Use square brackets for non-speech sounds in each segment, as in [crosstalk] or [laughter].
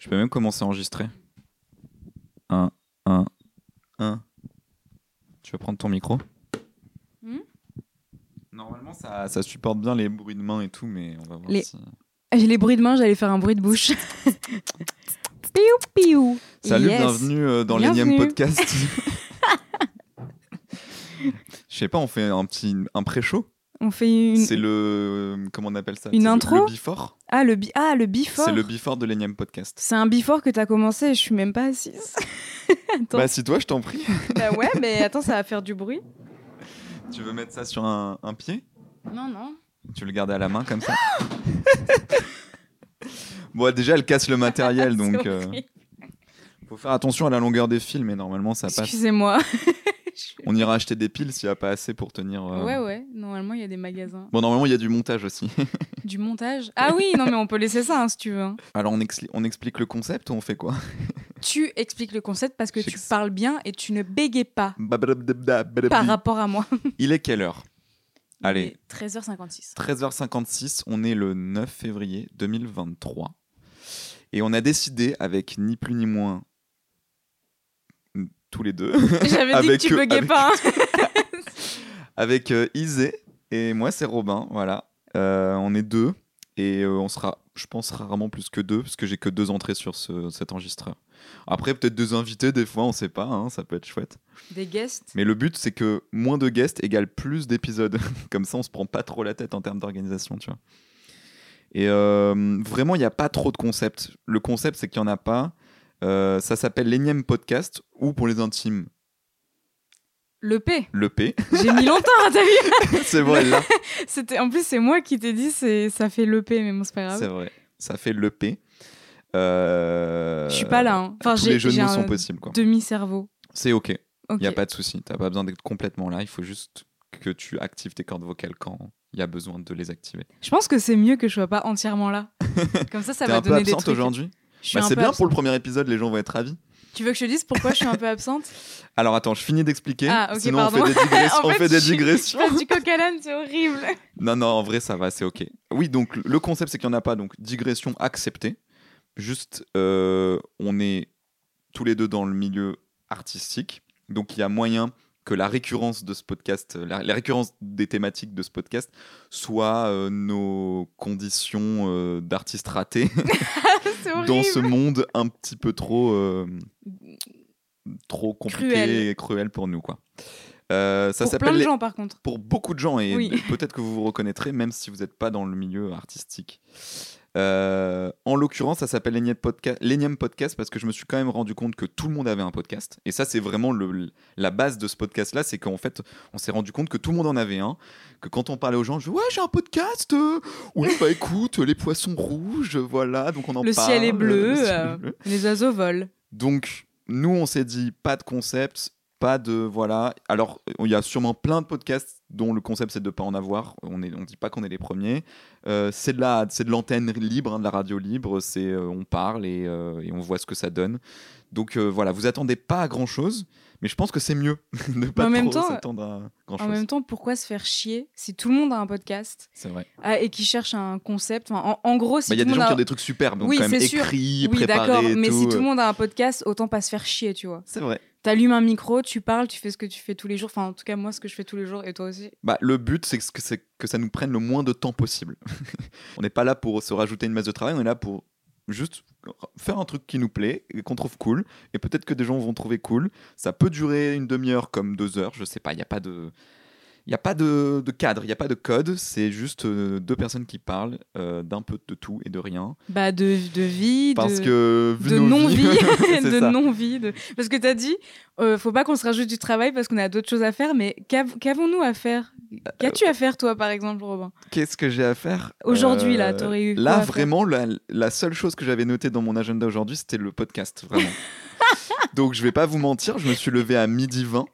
Je peux même commencer à enregistrer. 1, 1, 1. Tu veux prendre ton micro Hmm? Normalement, ça, ça supporte bien les bruits de main et tout, mais on va voir Les- si... J'ai [laughs] les bruits de main, j'allais faire un bruit de bouche. [laughs] piou piou. Salut, Yes. bienvenue euh, dans l'énième podcast. [laughs] Je sais pas, on fait un petit un pré-show. On fait une. C'est le comment on appelle ça? Une le- intro? Le before? Ah le bi... ah le before. C'est le before de l'énième podcast. C'est un before que t'as commencé. et Je suis même pas assise. [laughs] attends. Bah si toi, je t'en prie. [laughs] Bah ouais, mais attends, ça va faire du bruit. Tu veux mettre ça sur un, un pied? Non non. Tu veux le garder à la main comme ça? [laughs] Bon, déjà, elle casse le matériel, donc euh, faut faire attention à la longueur des fils, mais normalement ça passe. Excusez-moi. On ira acheter des piles s'il n'y a pas assez pour tenir. euh, Ouais ouais. Normalement il y a des magasins. Bon, normalement il y a du montage aussi. [laughs] Du montage? Ah oui, non mais on peut laisser ça hein, si tu veux. hein. Alors on, expli- on explique le concept ou on fait quoi? [laughs] Tu expliques le concept parce que tu parles bien et tu ne bégayes pas par rapport à moi. [laughs] Il est quelle heure? Allez, Il est 13h56. 13h56, on est le 9 février 2023. Et on a décidé, avec ni plus ni moins tous les deux, [laughs] J'avais dit que tu buguais avec- pas. hein. [laughs] avec euh, Isé et moi c'est Robin, voilà. Euh, on est deux et euh, on sera, je pense, rarement plus que deux parce que j'ai que deux entrées sur ce- cet enregistreur. Après, peut-être deux invités, des fois, on sait pas, hein, ça peut être chouette. Des guests. Mais le but, c'est que moins de guests égale plus d'épisodes. [laughs] Comme ça, on se prend pas trop la tête en termes d'organisation, tu vois. Et euh, vraiment, il n'y a pas trop de concepts. Le concept, c'est qu'il n'y en a pas. Euh, ça s'appelle l'énième podcast ou pour les intimes, Le P. le P. J'ai mis longtemps, hein, t'as vu [laughs] c'est vrai, là. C'était en plus c'est moi qui t'ai dit c'est ça fait le P mais bon c'est pas C'est grave. vrai. Ça fait le P. Euh, Je suis pas là. hein. Enfin tous j'ai les jeux de mots sont possibles, quoi. demi cerveau. C'est OK. Il n'y a pas de souci. Tu pas besoin d'être complètement là. Il faut juste que tu actives tes cordes vocales quand il y a besoin de les activer. Je pense que c'est mieux que je sois pas entièrement là. [laughs] Comme ça ça va donner des trucs. aujourd'hui? Bah, C'est bien pour le premier épisode, les gens vont être ravis. Tu veux que je te dise pourquoi je suis un peu absente? [laughs] Alors attends, je finis d'expliquer. Ah, Sinon pardon. on fait des, [laughs] digressions- En on fait, fait des digressions. Je du coq c'est horrible. [laughs] Non, non, en vrai ça va, c'est ok. Oui, donc le concept c'est qu'il n'y en a pas, donc digression acceptée. Juste, euh, on est tous les deux dans le milieu artistique, donc il y a moyen que la récurrence de ce podcast, la, la récurrence des thématiques de ce podcast, soit euh, nos conditions euh, d'artistes ratés [laughs] [laughs] dans ce monde un petit peu trop, euh, trop compliqué Cruel. et cruel pour nous, quoi. Euh, ça Pour plein de les- gens par contre. pour beaucoup de gens et Oui. peut-être que vous vous reconnaîtrez même si vous n'êtes pas dans le milieu artistique. Euh, en l'occurrence, ça s'appelle l'énième podcast, parce que je me suis quand même rendu compte que tout le monde avait un podcast. Et ça, c'est vraiment le, la base de ce podcast-là, c'est qu'en fait, on s'est rendu compte que tout le monde en avait un. Que quand on parlait aux gens, je dis ouais, j'ai un podcast. euh, oui, bah écoute, les poissons rouges, voilà, donc on en Le parle. ciel est bleu, le ciel euh, est bleu. Les oiseaux volent. Donc, nous, on s'est dit pas de concept, pas de. Voilà. Alors, il y a sûrement plein de podcasts dont le concept, c'est de pas en avoir. On ne on dit pas qu'on est les premiers. Euh, c'est de la- c'est de l'antenne libre, hein, de la radio libre. C'est euh, On parle et, euh, et on voit ce que ça donne. Donc, voilà, vous attendez pas à grand chose, mais je pense que c'est mieux [laughs] de pas en même trop s'attendre à grand En chose. même temps, pourquoi se faire chier si tout le monde a un podcast C'est vrai. ah, et qui cherche un concept? Enfin, en, en gros, si Bah, Il y a des gens qui ont des trucs superbes, donc Oui, quand même écrits, Oui, d'accord, préparés. mais si tout. tout le monde a un podcast, autant pas se faire chier, tu vois. C'est vrai. T'allumes un micro, tu parles, tu fais ce que tu fais tous les jours. Enfin, en tout cas, moi, ce que je fais tous les jours, et toi aussi. Bah, le but, c'est que, ça nous prenne le moins de temps possible. [laughs] on n'est pas là pour se rajouter une masse de travail, on est là pour juste faire un truc qui nous plaît et qu'on trouve cool. Et peut-être que des gens vont trouver cool. Ça peut durer une demi-heure comme deux heures, je sais pas. Il n'y a pas de. Il n'y a pas de, de cadre, il n'y a pas de code, c'est juste euh, deux personnes qui parlent euh, d'un peu de tout et de rien. Bah, de, de vie, Parce de, que [laughs] [laughs] non-vie. de non-vie. Parce que t'as dit, euh, faut pas qu'on se rajoute du travail parce qu'on a d'autres choses à faire, mais qu'av- qu'avons-nous à faire? Qu'as-tu à faire, toi, par exemple, Robin? Qu'est-ce que j'ai à faire? Aujourd'hui, là, Euh, t'aurais eu Là, vraiment, la, la seule chose que j'avais notée dans mon agenda aujourd'hui, c'était le podcast, vraiment. [laughs] Donc, je vais pas vous mentir, je me suis levé à midi 20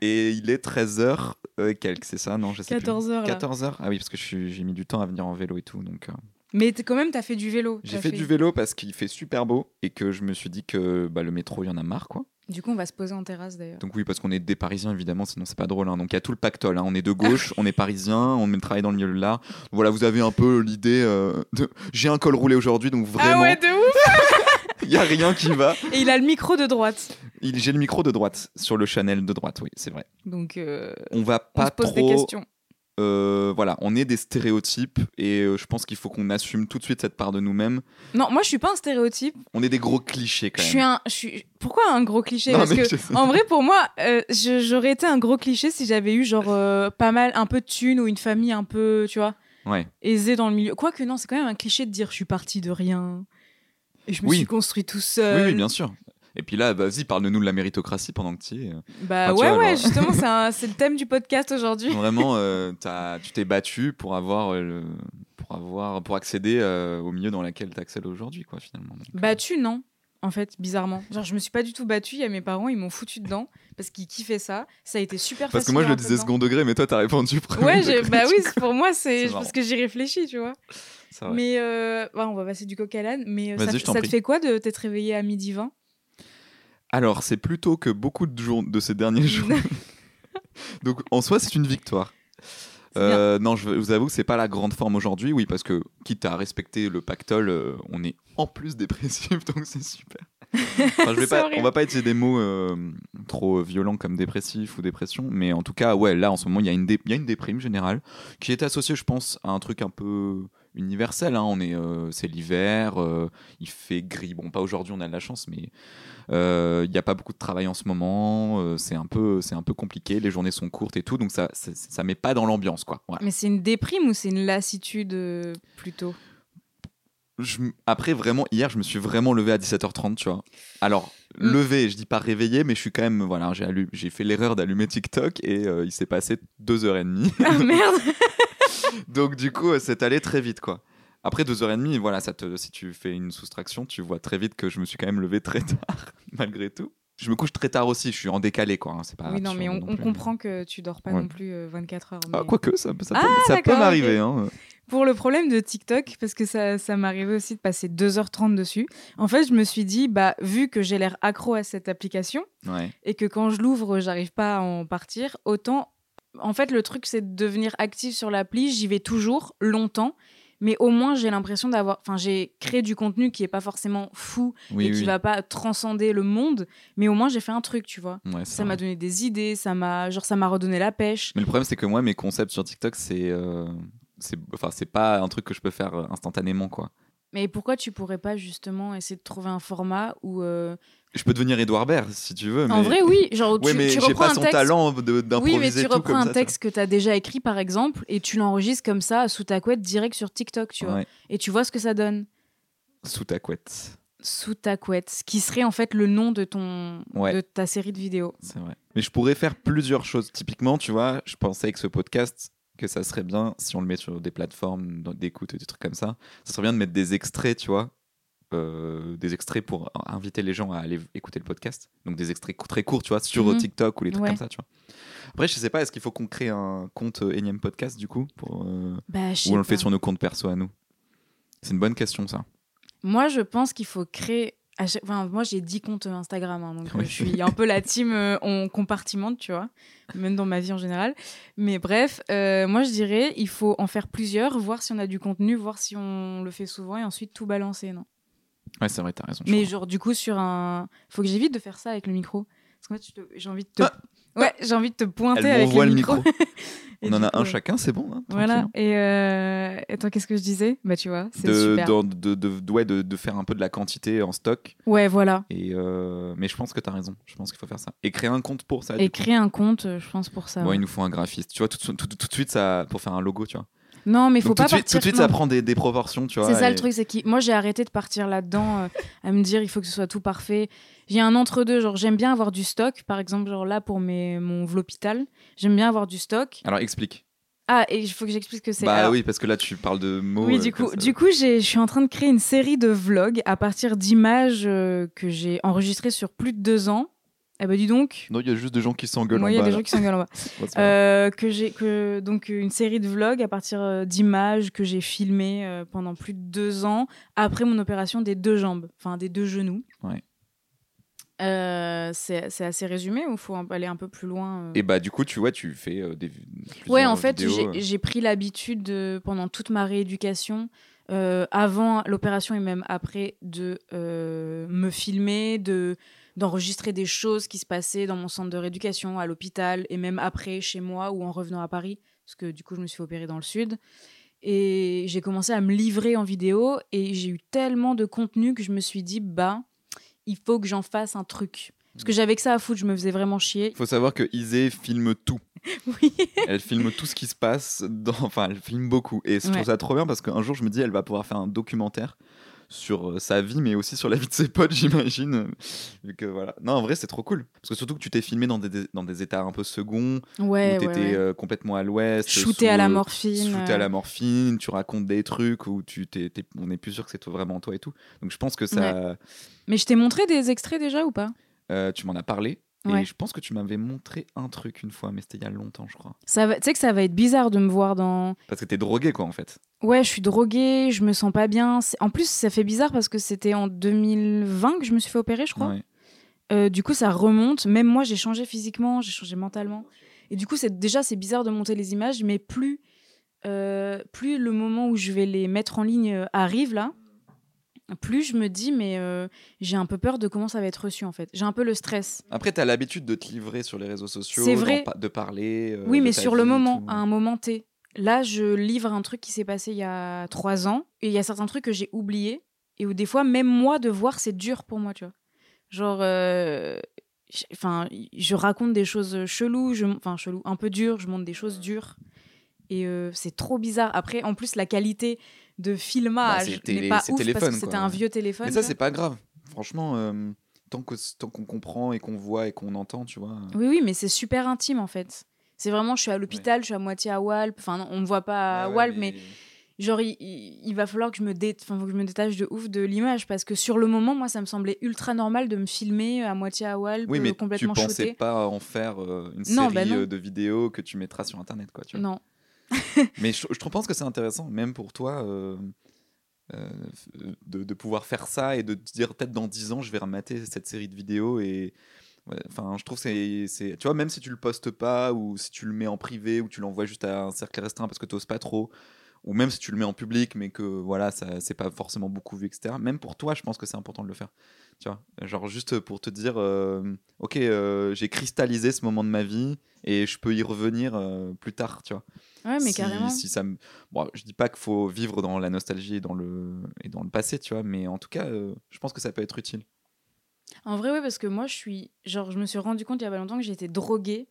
et il est 13h quelques, c'est ça Non, je sais 14 heures, plus. là. 14h Ah oui, parce que j'ai mis du temps à venir en vélo et tout. Donc, euh, Mais quand même, t'as fait du vélo. j'ai fait, du vélo parce qu'il fait super beau et que je me suis dit que bah, le métro, il y en a marre, quoi. Du coup, on va se poser en terrasse, d'ailleurs. Donc oui, parce qu'on est des Parisiens, évidemment, sinon c'est pas drôle. hein. Donc il y a tout le pactole. hein. On est de gauche, on est Parisiens, on travaille dans le milieu de l'art. Voilà, vous avez un peu l'idée euh, de... J'ai un col roulé aujourd'hui, donc vraiment... Ah ouais, de ouf Il y a rien qui va. [laughs] Et il a le micro de droite. Il- J'ai le micro de droite sur le Chanel de droite, oui, c'est vrai. Donc, euh, On va on pas se pose trop. des questions. euh, voilà, on est des stéréotypes et euh, je pense qu'il faut qu'on assume tout de suite cette part de nous-mêmes. Non, moi, je suis pas un stéréotype. On est des gros clichés quand Je même. suis un. Je suis... Pourquoi un gros cliché? Non, Parce que, je en vrai, pour moi, euh, je- j'aurais été un gros cliché si j'avais eu, genre, pas mal, un peu de thunes ou une famille un peu, tu vois, Ouais. aisée dans le milieu. Quoique, non, c'est quand même un cliché de dire je suis parti de rien. Et je me Oui. suis construit tout Oui, seul. oui, bien sûr. Et puis là, vas-y, parle-nous de la méritocratie pendant que tu y es. Bah Enfin, tu ouais, vois, ouais, genre- justement, c'est [laughs] le thème du podcast aujourd'hui. Vraiment, euh, [laughs] tu t'es battu pour avoir, euh, pour avoir, pour accéder euh, au milieu dans lequel tu accèdes aujourd'hui, quoi, finalement. Donc, euh, Battu, non. En fait, bizarrement. Genre, je me suis pas du tout battue. Il y a mes parents, ils m'ont foutu dedans parce qu'ils kiffaient ça. Ça a été super Parce que facile moi, je le disais second degré, mais toi, t'as répondu premier Ouais, degré, bah oui, pour moi, c'est parce que j'y réfléchis, tu vois. Mais euh, ouais, on va passer du coq à l'âne. Mais euh, ça, te fait quoi de t'être réveillé à midi 20 Alors, c'est plutôt que beaucoup de jours de ces derniers [laughs] jours. [laughs] Donc, en soi, c'est une victoire. Euh, non, je vous avoue que c'est pas la grande forme aujourd'hui, oui, parce que quitte à respecter le pactole, euh, on est en plus dépressif, [laughs] donc c'est super. Enfin, je vais pas, on va pas utiliser des mots euh, trop violents comme dépressif ou dépression, mais en tout cas, ouais, là en ce moment, il y, y a une déprime générale qui est associée, je pense, à un truc un peu universel. hein. On est, euh, c'est l'hiver, euh, il fait gris. Bon, pas aujourd'hui, on a de la chance, mais euh, il n'y a pas beaucoup de travail en ce moment. c'est un peu, c'est un peu compliqué. Les journées sont courtes et tout, donc ça, ça, ça met pas dans l'ambiance, quoi. Voilà. Mais c'est une déprime ou c'est une lassitude plutôt? Je après, vraiment, hier, je me suis vraiment levé à 17h30, tu vois. Alors, Mm. levé, je dis pas réveillé, mais je suis quand même, voilà, j'ai j'ai fait l'erreur d'allumer TikTok et euh, il s'est passé deux heures et demie. Ah merde [laughs] Donc, du coup, euh, c'est allé très vite, quoi. Après deux heures et demie, voilà, ça te, si tu fais une soustraction, tu vois très vite que je me suis quand même levé très tard, [laughs] malgré tout. Je me couche très tard aussi, je suis en décalé, quoi. hein, C'est pas Oui, non, mais on, comprend que tu dors pas Ouais. non plus euh, 24 heures. Ah, quoique, ça, ça Ah, peut, ça peut m'arriver. Hein. Pour le problème de TikTok, parce que ça, ça m'arrivait aussi de passer 2h30 dessus, en fait, je me suis dit, bah, vu que j'ai l'air accro à cette application Ouais. et que quand je l'ouvre, j'arrive pas à en partir, autant. En fait, le truc, c'est de devenir actif sur l'appli. J'y vais toujours, longtemps. Mais au moins, j'ai l'impression d'avoir. Enfin, j'ai créé du contenu qui est pas forcément fou Oui, et qui oui. va pas transcender le monde. Mais au moins, j'ai fait un truc, tu vois. Ouais, Ça m'a donné des idées, ça m'a genre ça m'a redonné la pêche. Mais le problème, c'est que moi, mes concepts sur TikTok, c'est. euh, c'est enfin, c'est pas un truc que je peux faire euh, instantanément, quoi. Mais pourquoi tu pourrais pas justement essayer de trouver un format où euh, Je peux devenir Edouard Baird, si tu veux. en vrai oui, genre Ouais, tu, mais tu reprends pas un son texte talent de- Oui, d'improviser mais tu tout reprends comme un ça, texte que tu as déjà écrit par exemple et tu l'enregistres comme ça sous ta couette direct sur TikTok, tu vois. Ouais, Et tu vois ce que ça donne sous ta couette. sous ta couette, ce qui serait en fait le nom de ton Ouais. de ta série de vidéos. C'est vrai. Mais je pourrais faire plusieurs choses. Typiquement, tu vois, je pensais avec ce podcast que ça serait bien si on le met sur des plateformes d'écoute et des trucs comme ça. Ça serait bien de mettre des extraits, tu vois. Euh, des extraits pour inviter les gens à aller écouter le podcast. Donc des extraits très courts, tu vois, sur Mhm. TikTok ou les trucs Ouais. comme ça, tu vois. Après, je sais pas, est-ce qu'il faut qu'on crée un compte euh, énième podcast du coup pour, euh, Bah, Ou on le fait sur nos comptes perso à nous? C'est une bonne question, ça. Moi, je pense qu'il faut créer. Enfin, moi, j'ai 10 comptes Instagram, hein, donc Oui. je suis un peu la [laughs] team on compartimente, tu vois, même dans ma vie en général. Mais bref, moi, je dirais, il faut en faire plusieurs, voir si on a du contenu, voir si on le fait souvent, et ensuite tout balancer, non? Ouais, c'est vrai, t'as raison. je Mais genre, du coup, sur un. faut que j'évite de faire ça avec le micro. Parce que moi, tu te- j'ai envie de te. Ah Ouais, j'ai envie de te pointer Elle avec le le micro. [laughs] On en a coup, un chacun, c'est bon. hein, Voilà. Et euh... attends, qu'est-ce que je disais? Bah, tu vois, c'est de, super. de, de, de- ouais, de, de faire un peu de la quantité en stock. Ouais, voilà. Et euh, mais je pense que t'as raison. Je pense qu'il faut faire ça. Et créer un compte pour ça. Et coup. créer un compte, euh, je pense, pour ça. Bon, ouais. il nous faut un graphiste. Tu vois, tout, de suite- tout, tout de suite, ça, pour faire un logo, tu vois. Non, mais faut Donc, pas tout, de suite, tout partir. de suite, ça prend des, des proportions, tu vois. C'est ça et- le truc, c'est que moi j'ai arrêté de partir là-dedans euh, à me dire il faut que ce soit tout parfait. J'ai un entre-deux, genre j'aime bien avoir du stock, par exemple, genre là pour mes, mon vlopital, j'aime bien avoir du stock. Alors, explique. Ah, et il faut que j'explique ce que c'est. Bah Alors, oui, parce que là, tu parles de mots. Oui, euh, du coup, ça- du coup, j'ai- je suis en train de créer une série de vlogs à partir d'images euh, que j'ai enregistrées sur plus de deux ans. Eh ben dis donc, Non, il y a juste des gens qui s'engueulent en il y a bas. des gens qui s'engueulent en bas. [laughs] Euh, que j'ai que donc une série de vlogs à partir euh, d'images que j'ai filmées euh, pendant plus de deux ans après mon opération des deux jambes, enfin des deux genoux. Ouais. Euh, c'est assez résumé ou faut aller un peu plus loin euh Et bah, du coup, tu vois, tu fais euh, des. Ouais, en fait, j'ai pris l'habitude de- pendant toute ma rééducation avant l'opération et même après, de me filmer, de d'enregistrer des choses qui se passaient dans mon centre de rééducation, à l'hôpital, et même après, chez moi ou en revenant à Paris, parce que du coup, je me suis opérée dans le sud. Et j'ai commencé à me livrer en vidéo, et j'ai eu tellement de contenu que je me suis dit, bah, il faut que j'en fasse un truc. Parce que j'avais que ça à foutre, je me faisais vraiment chier. Il faut savoir que Isée filme tout. [laughs] Oui. Elle filme tout ce qui se passe. Dans... Enfin, elle filme beaucoup. Et je trouve Ouais. ça trop bien parce qu'un jour, je me dis, elle va pouvoir faire un documentaire sur euh, sa vie, mais aussi sur la vie de ses potes, [laughs] j'imagine. Vu que voilà. Non, en vrai, c'est trop cool. Parce que surtout que tu t'es filmé dans des, dans des états un peu seconds, Ouais, où t'étais ouais. euh, complètement à l'ouest. Shooté sous, à la euh, morphine. shooté à la morphine, tu racontes des trucs où tu t'es, t'es- on n'est plus sûr que c'est vraiment toi et tout. Donc je pense que ça, Mais je t'ai montré des extraits déjà ou pas? Euh, tu m'en as parlé. Ouais. Et je pense que tu m'avais montré un truc une fois, mais c'était il y a longtemps, je crois. Ça va- Tu sais que ça va être bizarre de me voir dans. Parce que t'es drogué, quoi, en fait. Ouais, je suis droguée, je me sens pas bien. En plus, ça fait bizarre parce que c'était en 2020 que je me suis fait opérer, je crois. Ouais. Euh, du coup, ça remonte. Même moi, j'ai changé physiquement, j'ai changé mentalement. Et du coup, c'est déjà c'est bizarre de monter les images, mais plus euh, plus le moment où je vais les mettre en ligne euh, arrive là, plus je me dis mais euh, j'ai un peu peur de comment ça va être reçu en fait. J'ai un peu le stress. Après, t'as l'habitude de te livrer sur les réseaux sociaux, vrai. de parler. euh, oui, de mais sur le moment, à un moment T. Là, je livre un truc qui s'est passé il y a trois ans, et il y a certains trucs que j'ai oubliés, et où des fois, même moi, de voir, c'est dur pour moi, tu vois. Genre, euh, enfin, je raconte des choses cheloues, je- enfin, chelou, un peu dures, je montre des choses dures, et c'est trop bizarre. Après, en plus, la qualité de Bah, filmage n'est télé- pas parce que c'était un vieux téléphone. Mais ça, tu c'est pas grave. Franchement, euh, tant qu'on comprend et qu'on voit et qu'on entend, tu vois. Oui, oui, mais c'est super intime en fait. C'est vraiment, je suis à l'hôpital, je suis à moitié à Walp. Enfin, non, on me voit pas à Ouais, ouais, Walp, mais genre, il, il- va falloir que je, me dé... enfin, faut que je me détache de ouf de l'image parce que sur le moment, moi, ça me semblait ultra normal de me filmer à moitié à Walp, Oui, euh, mais tu complètement pensais shooté. pas en faire euh, une Non, série bah non. euh, de vidéos que tu mettras sur Internet, quoi. Tu vois. Non. [laughs] Mais je, je pense que c'est intéressant, même pour toi, euh, euh, de, pouvoir faire ça et de te dire peut-être dans 10 ans, je vais remater cette série de vidéos et. Enfin, je trouve que c'est, tu vois, même si tu le postes pas ou si tu le mets en privé ou tu l'envoies juste à un cercle restreint parce que tu pas trop, ou même si tu le mets en public mais que voilà, ça c'est pas forcément beaucoup vu, etc. Même pour toi, je pense que c'est important de le faire. Tu vois, genre juste pour te dire, euh, ok, euh, j'ai cristallisé ce moment de ma vie et je peux y revenir euh, plus tard, tu vois. Ouais, mais si, carrément. si ça me... bon, je dis pas qu'il faut vivre dans la nostalgie et dans le, et dans le passé, tu vois, mais en tout cas, je pense que ça peut être utile. En vrai, oui, parce que moi, je suis. Genre, je me suis rendu compte il y a pas longtemps que j'étais droguée.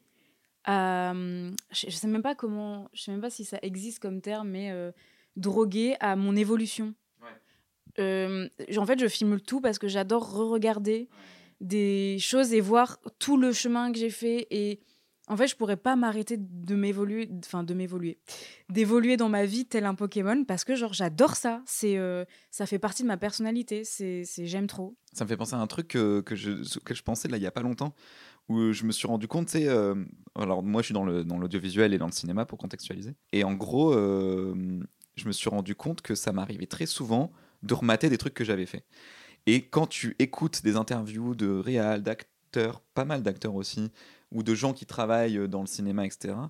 Hum, je, je sais même pas comment. Je sais même pas si ça existe comme terme, mais euh, droguée à mon évolution. Euh, en fait, je filme tout parce que j'adore re-regarder des choses et voir tout le chemin que j'ai fait. Et en fait, je pourrais pas m'arrêter de m'évoluer, enfin de m'évoluer, d'évoluer dans ma vie tel un Pokémon parce que genre j'adore ça. C'est, euh, ça fait partie de ma personnalité. C'est, j'aime trop. Ça me fait penser à un truc que, que je, auquel je pensais là il y a pas longtemps, où je me suis rendu compte, sais, euh, alors moi je suis dans l'audiovisuel et dans le cinéma pour contextualiser, et en gros, euh, je me suis rendu compte que ça m'arrivait très souvent de remater des trucs que j'avais fait. Et quand tu écoutes des interviews de réal, d'acteurs, pas mal d'acteurs aussi, ou de gens qui travaillent dans le cinéma, etc., euh,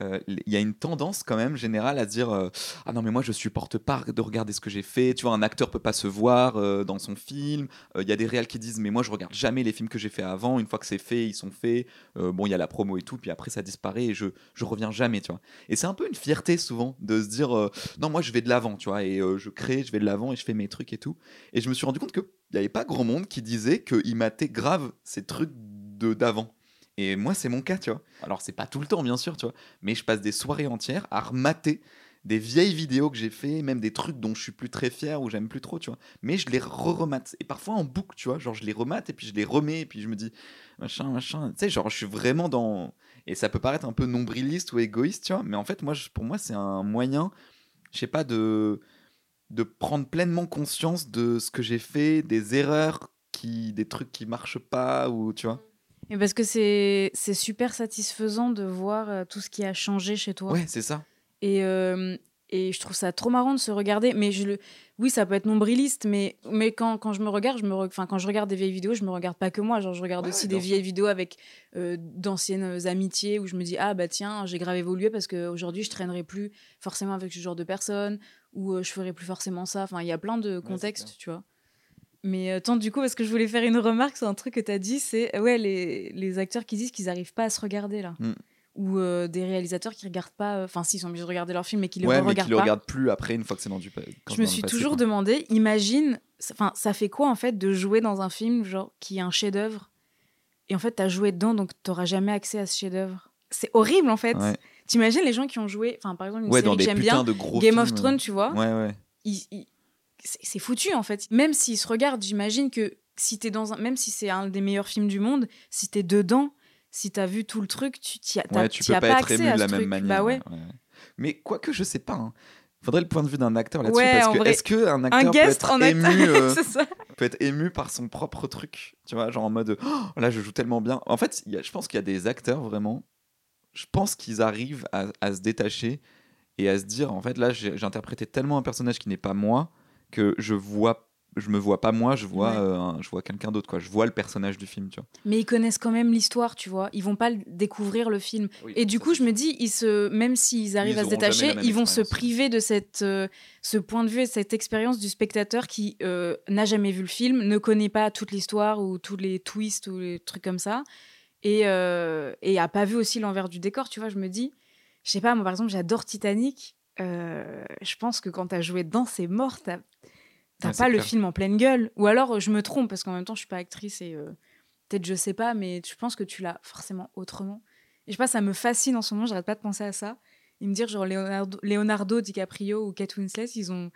il y a une tendance quand même générale à dire euh, ah non mais moi je supporte pas de regarder ce que j'ai fait. Tu vois un acteur peut pas se voir euh, dans son film. Euh, il y a des réals qui disent mais moi je regarde jamais les films que j'ai fait avant. Une fois que c'est fait ils sont faits. Euh, bon il y a la promo et tout puis après ça disparaît et je je reviens jamais tu vois et c'est un peu une fierté souvent de se dire euh, non moi je vais de l'avant tu vois et euh, je crée je vais de l'avant et je fais mes trucs et tout et je me suis rendu compte que il y avait pas grand monde qui disait qu'il matait grave ces trucs de d'avant et moi, c'est mon cas, tu vois. Alors, c'est pas tout le temps, bien sûr, tu vois. Mais je passe des soirées entières à remater des vieilles vidéos que j'ai fait, même des trucs dont je suis plus très fier ou j'aime plus trop, tu vois. Mais je les re-remate. Et parfois en boucle, tu vois. Genre, je les remate et puis je les remets et puis je me dis, machin, machin. Tu sais, genre, je suis vraiment dans. Et ça peut paraître un peu nombriliste ou égoïste, tu vois. Mais en fait, moi, pour moi, c'est un moyen, je sais pas, de de prendre pleinement conscience de ce que j'ai fait, des erreurs, qui, des trucs qui marchent pas, ou tu vois. Et parce que c'est, super satisfaisant de voir euh, tout ce qui a changé chez toi. Ouais, c'est ça. Et, euh, et je trouve ça trop marrant de se regarder. Mais je le... oui, ça peut être nombriliste, mais, mais quand, quand je me regarde, je me re- enfin, quand je regarde des vieilles vidéos, je me regarde pas que moi. Genre, je regarde Ouais, aussi des vieilles vidéos avec euh, d'anciennes amitiés où je me dis, ah bah tiens, j'ai grave évolué parce qu'aujourd'hui, je traînerai plus forcément avec ce genre de personnes. ou euh, je ferai plus forcément ça. Enfin, il y a plein de contextes, tu vois. Mais euh, tant du coup, parce que je voulais faire une remarque sur un truc que tu as dit, c'est ouais, les, les acteurs qui disent qu'ils n'arrivent pas à se regarder là. Mm. Ou euh, des réalisateurs qui regardent pas, euh, enfin, s'ils sont obligés de regarder leur film, mais qui les ouais, mais regardent qui le pas. regarde plus après, une fois que c'est dans du quand Je me le suis passé, toujours quoi. demandé, imagine, enfin, ça fait quoi en fait de jouer dans un film genre qui est un chef-d'œuvre et en fait t'as joué dedans donc t'auras jamais accès à ce chef-d'œuvre? C'est horrible en fait. Ouais. T'imagines les gens qui ont joué, enfin par exemple une Ouais, série dans que j'aime bien, de Game of. Thrones, tu vois, Ouais, ouais. ils- ils- c'est foutu en fait. Même s'ils se regardent, j'imagine que si t'es dans un, même si c'est un des meilleurs films du monde, si t'es dedans, si t'as vu tout le truc, tu t'y as, Ouais, tu peux as pas, être ému de la même truc. manière. Bah ouais. ouais. Mais quoique, je sais pas. hein. Faudrait le point de vue d'un acteur là-dessus. Parce que est-ce qu'un acteur Un peut être ému, acteur, [laughs] euh, peut être ému par son propre truc Tu vois, genre en mode oh, là, je joue tellement bien. En fait, y a- je pense qu'il y a des acteurs vraiment. Je pense qu'ils arrivent à, à se détacher et à se dire en fait, là, j'ai interprété tellement un personnage qui n'est pas moi que je vois. Je me vois pas moi, je vois, Ouais. euh, un- je vois quelqu'un d'autre quoi. Je vois le personnage du film, tu vois. Mais ils connaissent quand même l'histoire, tu vois. Ils vont pas découvrir le film. Et du coup, je me dis, ils se, même s'ils arrivent Ils à se détacher, ils vont se priver de cette, euh, ce point de vue et cette expérience du spectateur qui euh, n'a jamais vu le film, ne connaît pas toute l'histoire ou tous les twists ou les trucs comme ça, et, et a pas vu aussi l'envers du décor, tu vois. Je me dis, je sais pas, moi par exemple, j'adore Titanic. Euh, je pense que quand t'as joué dedans, c'est mort. T'as c'est pas le film en pleine gueule. Ou alors, je me trompe parce qu'en même temps, je suis pas actrice et euh, peut-être je sais pas, mais je pense que tu l'as forcément autrement. Et je sais pas, ça me fascine en ce moment, j'arrête pas de penser à ça. Et me dire, genre, Leonardo, Leonardo DiCaprio ou Kate Winslet, ils ont,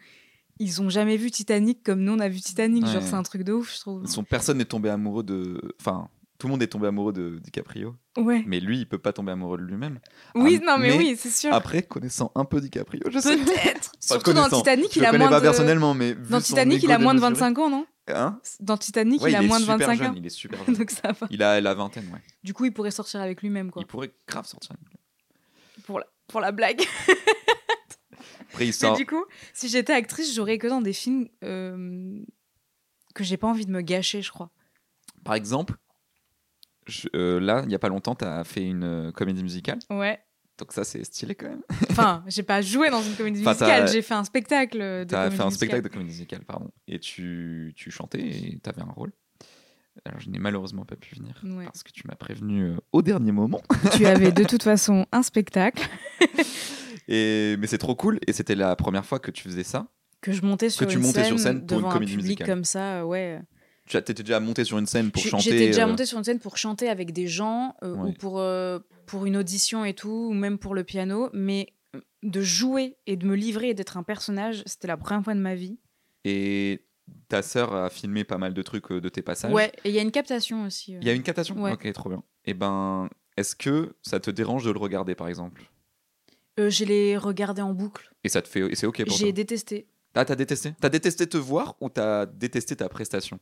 ils ont jamais vu Titanic comme nous on a vu Titanic. Genre, c'est un truc de ouf, je trouve. Son personne n'est tombé amoureux de. Enfin, tout le monde est tombé amoureux de DiCaprio, Ouais. mais lui, il peut pas tomber amoureux de lui-même. Oui, Ah, non, mais, mais oui, c'est sûr. Après, connaissant un peu DiCaprio, je sais. Peut-être. Surtout dans. Titanic, il a moins pas de... personnellement, mais vu Dans Titanic, il a moins de démesuré- 25 ans, non? Hein? Dans Titanic, Ouais, il a moins de super 25 jeune, ans. Il est super [laughs] jeune. Donc ça va. il a la vingtaine, ouais. Du coup, il pourrait sortir avec lui-même, quoi. Il pourrait grave sortir. Pour, la... pour la blague. [laughs] Après, il Mais sort. du coup, si j'étais actrice, j'aurais que dans des films euh, que j'ai pas envie de me gâcher, je crois. Par exemple, je- euh, là, il y a pas longtemps, tu as fait une euh, comédie musicale. Ouais. Donc ça, c'est stylé quand même. [laughs] Enfin, j'ai pas joué dans une comédie Enfin, musicale, j'ai fait un spectacle de Tu as comédie fait un musicale. spectacle de comédie musicale, pardon. Et tu, tu chantais et tu avais un rôle. Alors, je n'ai malheureusement pas pu venir Ouais. parce que tu m'as prévenu euh, au dernier moment. [laughs] Tu avais de toute [laughs] façon un spectacle Et, mais c'est trop cool. Et c'était la première fois que tu faisais ça. que je montais sur, tu une, montais scène sur scène pour une devant comédie un public musicale. comme ça, ouais. Tu t'étais déjà monté sur une scène pour chanter. J'étais déjà euh, montée sur une scène pour chanter avec des gens euh, Ouais. ou pour, euh, pour une audition et tout, ou même pour le piano, mais de jouer et de me livrer et d'être un personnage, c'était la première fois de ma vie. Et ta sœur a filmé pas mal de trucs de tes passages. Ouais, et il y a une captation aussi. Il y a une captation? Ouais. Ok, trop bien. Et ben, est-ce que ça te dérange de le regarder par exemple? Euh, je l'ai regardé en boucle. Et ça te fait. et c'est ok pour J'ai toi? détesté. Ah, t'as détesté? T'as détesté te voir ou t'as détesté ta prestation?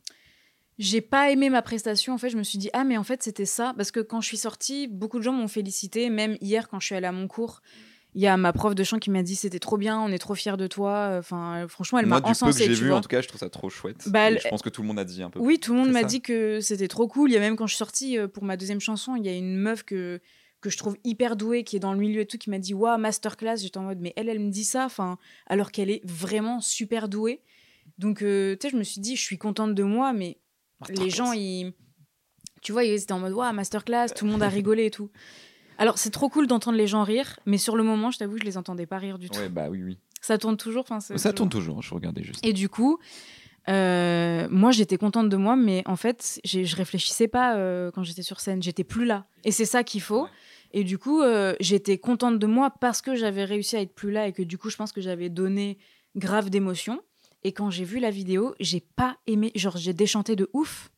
J'ai pas aimé ma prestation. En fait, je me suis dit, ah, mais en fait, c'était ça. Parce que quand je suis sortie, beaucoup de gens m'ont félicité. Même hier, quand je suis allée à mon cours, il y a ma prof de chant qui m'a dit, c'était trop bien, on est trop fiers de toi. Enfin, franchement, elle m'a peu que encensée. j'ai vu, en tout cas, je trouve ça trop chouette. Bah, Je pense que tout le monde a dit un peu. Oui, tout le monde m'a dit que c'était trop cool. Il y a même quand je suis sortie euh, pour ma deuxième chanson, il y a une meuf que, que je trouve hyper douée, qui est dans le milieu et tout, qui m'a dit Waouh, masterclass. J'étais en mode Mais elle, elle me dit ça, enfin, alors qu'elle est vraiment super douée. Donc, euh, tu sais, je me suis dit Je suis contente de moi, mais les gens, ils. Tu vois, ils étaient en mode Waouh, masterclass, tout le monde a rigolé et tout. Alors, c'est trop cool d'entendre les gens rire, mais sur le moment, je t'avoue, je les entendais pas rire du tout. Ouais, bah oui, oui. Ça tourne toujours. enfin, Ça toujours- tourne toujours, je regardais juste. et du coup, euh, moi, j'étais contente de moi, mais en fait, je réfléchissais pas euh, quand j'étais sur scène. J'étais plus là. Et c'est ça qu'il faut. Et du coup, euh, j'étais contente de moi parce que j'avais réussi à être plus là et que du coup, je pense que j'avais donné grave d'émotions. Et quand j'ai vu la vidéo, j'ai pas aimé. Genre, j'ai déchanté de ouf.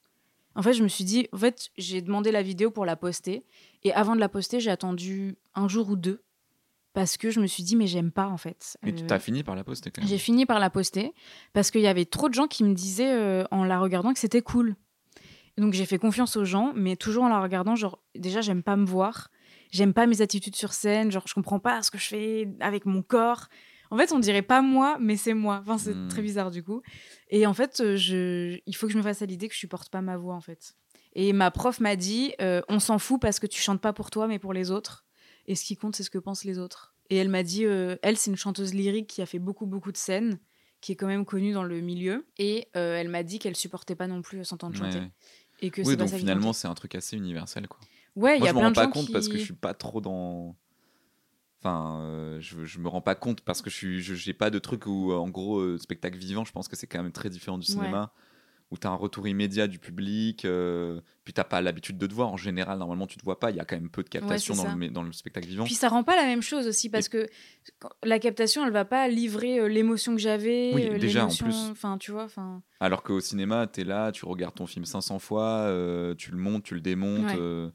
En fait, je me suis dit, en fait, j'ai demandé la vidéo pour la poster. Et avant de la poster, j'ai attendu un jour ou deux. Parce que je me suis dit, mais j'aime pas, en fait. Mais tu Euh, t'as fini par la poster quand même. j'ai fini par la poster parce qu'il y avait trop de gens qui me disaient euh, en la regardant que c'était cool. Donc j'ai fait confiance aux gens, mais toujours en la regardant, genre déjà j'aime pas me voir, j'aime pas mes attitudes sur scène, genre je comprends pas ce que je fais avec mon corps. En fait, on dirait pas moi, mais c'est moi. Enfin, c'est Hmm. très bizarre du coup. Et en fait, euh, je... il faut que je me fasse à l'idée que je supporte pas ma voix en fait. Et ma prof m'a dit, euh, on s'en fout parce que tu chantes pas pour toi, mais pour les autres. Et ce qui compte, c'est ce que pensent les autres. Et elle m'a dit, euh, elle, c'est une chanteuse lyrique qui a fait beaucoup, beaucoup de scènes, qui est quand même connue dans le milieu. Et euh, elle m'a dit qu'elle supportait pas non plus s'entendre chanter. Ouais. Et que Oui, pas donc ça finalement, c'est un truc assez universel, quoi. Ouais, il y Moi, a je me plein rends pas compte qui... parce que je suis pas trop dans. Enfin, euh, je, je me rends pas compte parce que je suis, je- j'ai pas de truc où, euh, en gros, euh, spectacle vivant, je pense que c'est quand même très différent du Ouais. cinéma, où tu as un retour immédiat du public, euh, puis t'as pas l'habitude de te voir. En général, normalement, tu te vois pas. Il y a quand même peu de captation dans, le, dans le spectacle vivant. Puis ça rend pas la même chose aussi parce que la captation, elle va pas livrer l'émotion que j'avais. Oui, déjà, en plus. Enfin, tu vois, enfin. Alors qu'au cinéma, tu es là, tu regardes ton film 500 fois, tu le montes, tu le démontes. Ouais.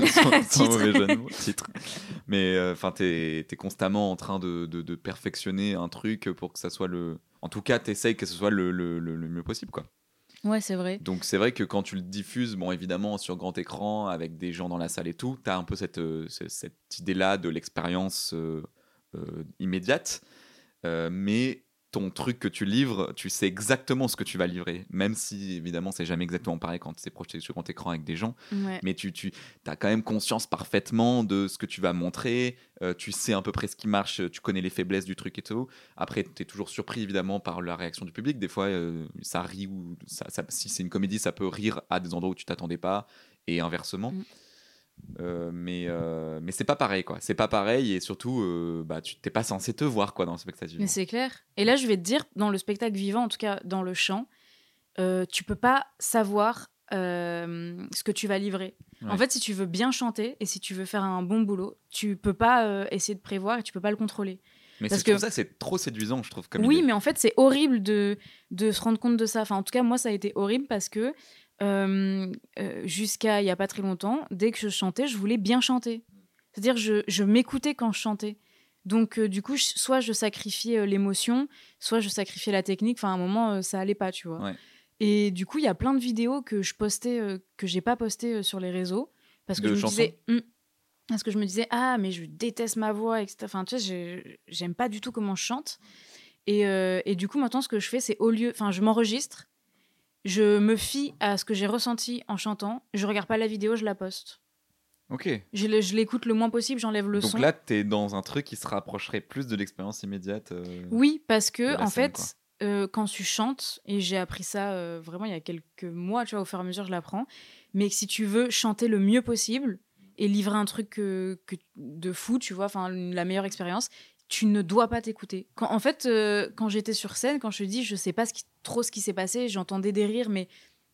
Euh, sans, sans mauvais mots, titre. Mais enfin, tu es, constamment en train de, de- de perfectionner un truc pour que ça soit le. En tout cas, tu essayes que ce soit le, le- le- le mieux possible. quoi. Ouais, c'est vrai. Donc c'est vrai que quand tu le diffuses, bon, évidemment, sur grand écran, avec des gens dans la salle et tout, tu as un peu cette, euh, ce- cette idée-là de l'expérience euh, euh, immédiate. Euh, mais ton truc que tu livres, tu sais exactement ce que tu vas livrer. Même si, évidemment, c'est jamais exactement pareil quand c'est projeté sur grand écran avec des gens. Ouais. Mais tu, tu as quand même conscience parfaitement de ce que tu vas montrer. euh, tu sais à peu près ce qui marche, tu connais les faiblesses du truc et tout. Après, tu es toujours surpris, évidemment, par la réaction du public. Des fois, euh, ça rit ou ça, ça- si c'est une comédie, ça peut rire à des endroits où tu t'attendais pas et inversement. Mm. Euh, mais euh, mais c'est pas pareil, quoi. C'est pas pareil et surtout, euh, bah, tu t'es pas censé te voir, quoi, dans le spectacle. Mais c'est clair. Et là, je vais te dire, dans le spectacle vivant, en tout cas dans le chant, tu peux pas savoir ce que tu vas livrer. En fait, si tu veux bien chanter et si tu veux faire un bon boulot, tu peux pas essayer de prévoir et tu peux pas le contrôler. Mais parce que- ça c'est trop séduisant, je trouve. Comme oui, idée. mais en fait, c'est horrible de, de se rendre compte de ça. Enfin, en tout cas, moi, ça a été horrible parce que euh, euh, jusqu'à il y a pas très longtemps, dès que je chantais, je voulais bien chanter. C'est-à-dire, je, je m'écoutais quand je chantais. Donc, euh, du coup, je- soit je sacrifiais l'émotion, soit je sacrifiais la technique. Enfin, à un moment, ça allait pas, tu vois. Ouais. Et du coup, il y a plein de vidéos que je postais, que j'ai pas postées sur les réseaux. Parce que De je me disais. Hum, parce que je me disais, ah, mais je déteste ma voix, etc. Enfin, tu sais, j'ai- j'aime pas du tout comment je chante. Et, et du coup, maintenant, ce que je fais, c'est au lieu. Enfin, je m'enregistre, je me fie à ce que j'ai ressenti en chantant, je regarde pas la vidéo, je la poste. Ok. Je, l'écoute le moins possible, j'enlève le Donc son. là, tu es dans un truc qui se rapprocherait plus de l'expérience immédiate. euh, Oui, parce que, en scène, fait, euh, quand tu chantes, et j'ai appris ça euh, vraiment il y a quelques mois, tu vois, au fur et à mesure, je l'apprends, mais si tu veux chanter le mieux possible et livrer un truc que, que- de fou, tu vois, enfin, la meilleure expérience, tu ne dois pas t'écouter. Quand- En fait, euh, quand j'étais sur scène, quand je te dis, je sais pas ce qui- trop ce qui s'est passé, j'entendais des rires, mais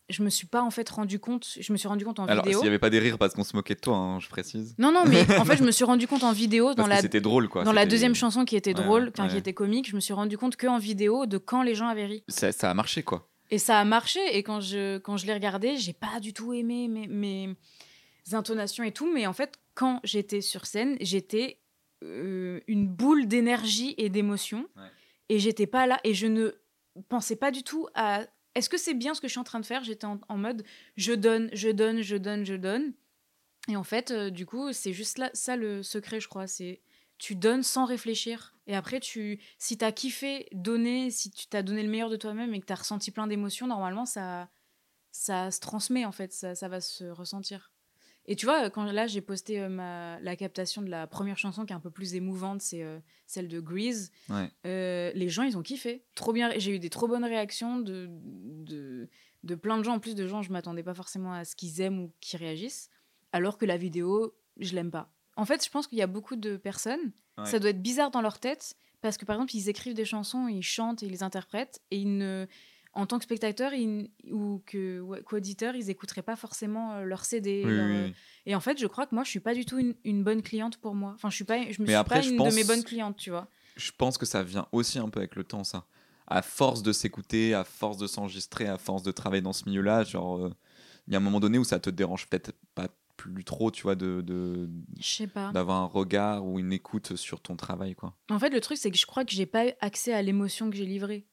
je me suis pas en fait rendu compte, je me suis rendu compte en Alors, vidéo. s'il n'y avait pas des rires parce qu'on se moquait de toi, hein, je précise. Non, non, mais en fait, je me [laughs] suis rendu compte en vidéo, dans Parce la, c'était drôle, quoi. dans la deuxième chanson qui était Ouais, drôle, qui était comique, je me suis rendu compte qu'en vidéo de quand les gens avaient ri. Ça, ça a marché, quoi. Et ça a marché. Et quand je, quand je l'ai regardé, j'ai pas du tout aimé mes, mes intonations et tout. Mais en fait, quand j'étais sur scène, j'étais euh, une boule d'énergie et d'émotion. Ouais. Et j'étais pas là. Et je ne pensais pas du tout à. Est-ce que c'est bien ce que je suis en train de faire? J'étais en, en mode je donne, je donne, je donne, je donne. Et en fait, euh, du coup, c'est juste là, ça le secret, je crois. C'est tu donnes sans réfléchir. Et après, tu, si tu as kiffé donner, si tu t'as donné le meilleur de toi-même et que tu as ressenti plein d'émotions, normalement, ça, ça se transmet, en fait. Ça, ça va se ressentir. Et tu vois, quand là, j'ai posté euh, ma, la captation de la première chanson qui est un peu plus émouvante, c'est euh, celle de Grease. Ouais. Euh, les gens, ils ont kiffé. Trop bien. J'ai eu des trop bonnes réactions de, de, de plein de gens. En plus de gens, je m'attendais pas forcément à ce qu'ils aiment ou qu'ils réagissent. Alors que la vidéo, je l'aime pas. En fait, je pense qu'il y a beaucoup de personnes, Ouais. ça doit être bizarre dans leur tête, parce que par exemple, ils écrivent des chansons, ils chantent et ils les interprètent, et ils ne, en tant que spectateur ils- ou que ouais, qu'auditeur, ils écouteraient pas forcément euh, leur CD. Oui, leur, oui, euh. Et en fait, je crois que moi, je suis pas du tout une, une bonne cliente pour moi. Enfin, je suis pas, je me Mais suis après, pas une pense- de mes bonnes clientes, tu vois. Je pense que ça vient aussi un peu avec le temps, ça. À force de s'écouter, à force de s'enregistrer, à force de travailler dans ce milieu-là, genre, euh, il y a un moment donné où ça te dérange peut-être pas plus trop, tu vois, de, de- d'avoir un regard ou une écoute sur ton travail, quoi. En fait, le truc, c'est que je crois que j'ai pas eu accès à l'émotion que j'ai livrée.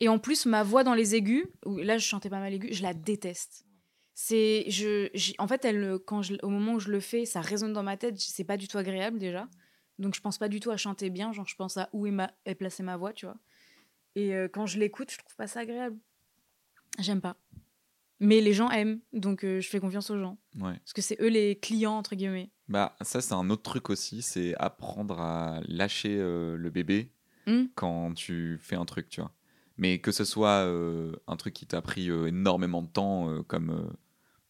Et en plus, ma voix dans les aigus, où là, je chantais pas mal aigu, je la déteste. C'est, je, en fait, elle, quand je, au moment où je le fais, ça résonne dans ma tête. C'est pas du tout agréable déjà. Donc, je pense pas du tout à chanter bien. Genre, je pense à où est, ma, est placée ma voix, tu vois. Et euh, quand je l'écoute, je trouve pas ça agréable. J'aime pas. Mais les gens aiment, donc euh, je fais confiance aux gens. Ouais. Parce que c'est eux les clients, entre guillemets. Bah, ça, c'est un autre truc aussi, c'est apprendre à lâcher euh, le bébé Hmm. quand tu fais un truc, tu vois. Mais que ce soit euh, un truc qui t'a pris euh, énormément de temps, euh, comme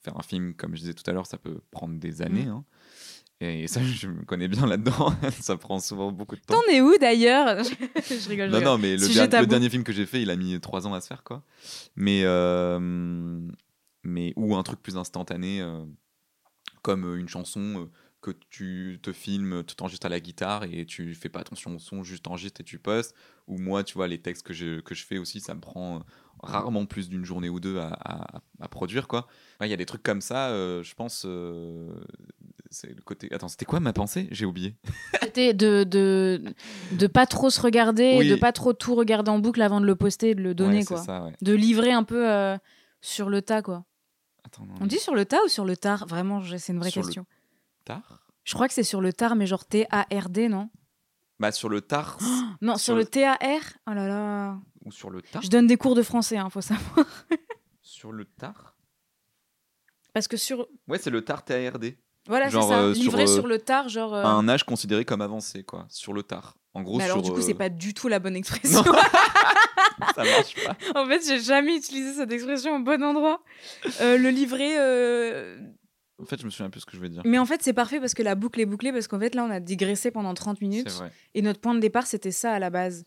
faire un film, comme je disais tout à l'heure, ça peut prendre des années. Mm. hein. Et ça, [laughs] je me connais bien là-dedans. [laughs] ça prend souvent beaucoup de temps. T'en es où d'ailleurs? [laughs] Je rigole. Non, rigole. non, mais le, der- dernier film que j'ai fait, il a mis trois ans à se faire, quoi. Mais, euh, mais ou un truc plus instantané, euh, comme une chanson euh, que tu te filmes, tu t'enregistres à la guitare et tu fais pas attention au son, juste enregistres et tu postes. Ou moi, tu vois, les textes que je, que je fais aussi, ça me prend euh, rarement plus d'une journée ou deux à, à- à produire, quoi. Ouais, Il y a des trucs comme ça, euh, je pense. euh, c'est le côté. Attends, c'était quoi ma pensée? J'ai oublié. [laughs] C'était de, de, de pas trop se regarder, Oui. de pas trop tout regarder en boucle avant de le poster, et de le donner, Ouais, quoi. ça, ouais. De livrer un peu euh, sur le tas, quoi. Attends, non, On dit sur le tas ou sur le tard? Vraiment, c'est une vraie Sur question. Tard? Je crois que c'est sur le tard, mais genre T-A-R-D, non? Bah, sur le tard. Non, Sur sur, le- T-A-R Oh là là. ou sur le tard? Je donne des cours de français, hein, faut savoir. [laughs] Sur le tard? Parce que sur. Ouais, c'est le tard TARD. Voilà, c'est ça. euh, sur, euh, sur, le tard, genre. euh, Un âge considéré comme avancé, quoi. Sur le tard. En gros, mais alors, sur. du coup, euh, c'est pas du tout la bonne expression. [laughs] Ça marche pas. en fait, j'ai jamais utilisé cette expression au bon endroit. Euh, le livret. En fait, je me souviens plus ce que je veux dire. Mais en fait, c'est parfait parce que la boucle est bouclée, parce qu'en fait, là, on a digressé pendant 30 minutes. Et notre point de départ, c'était ça à la base.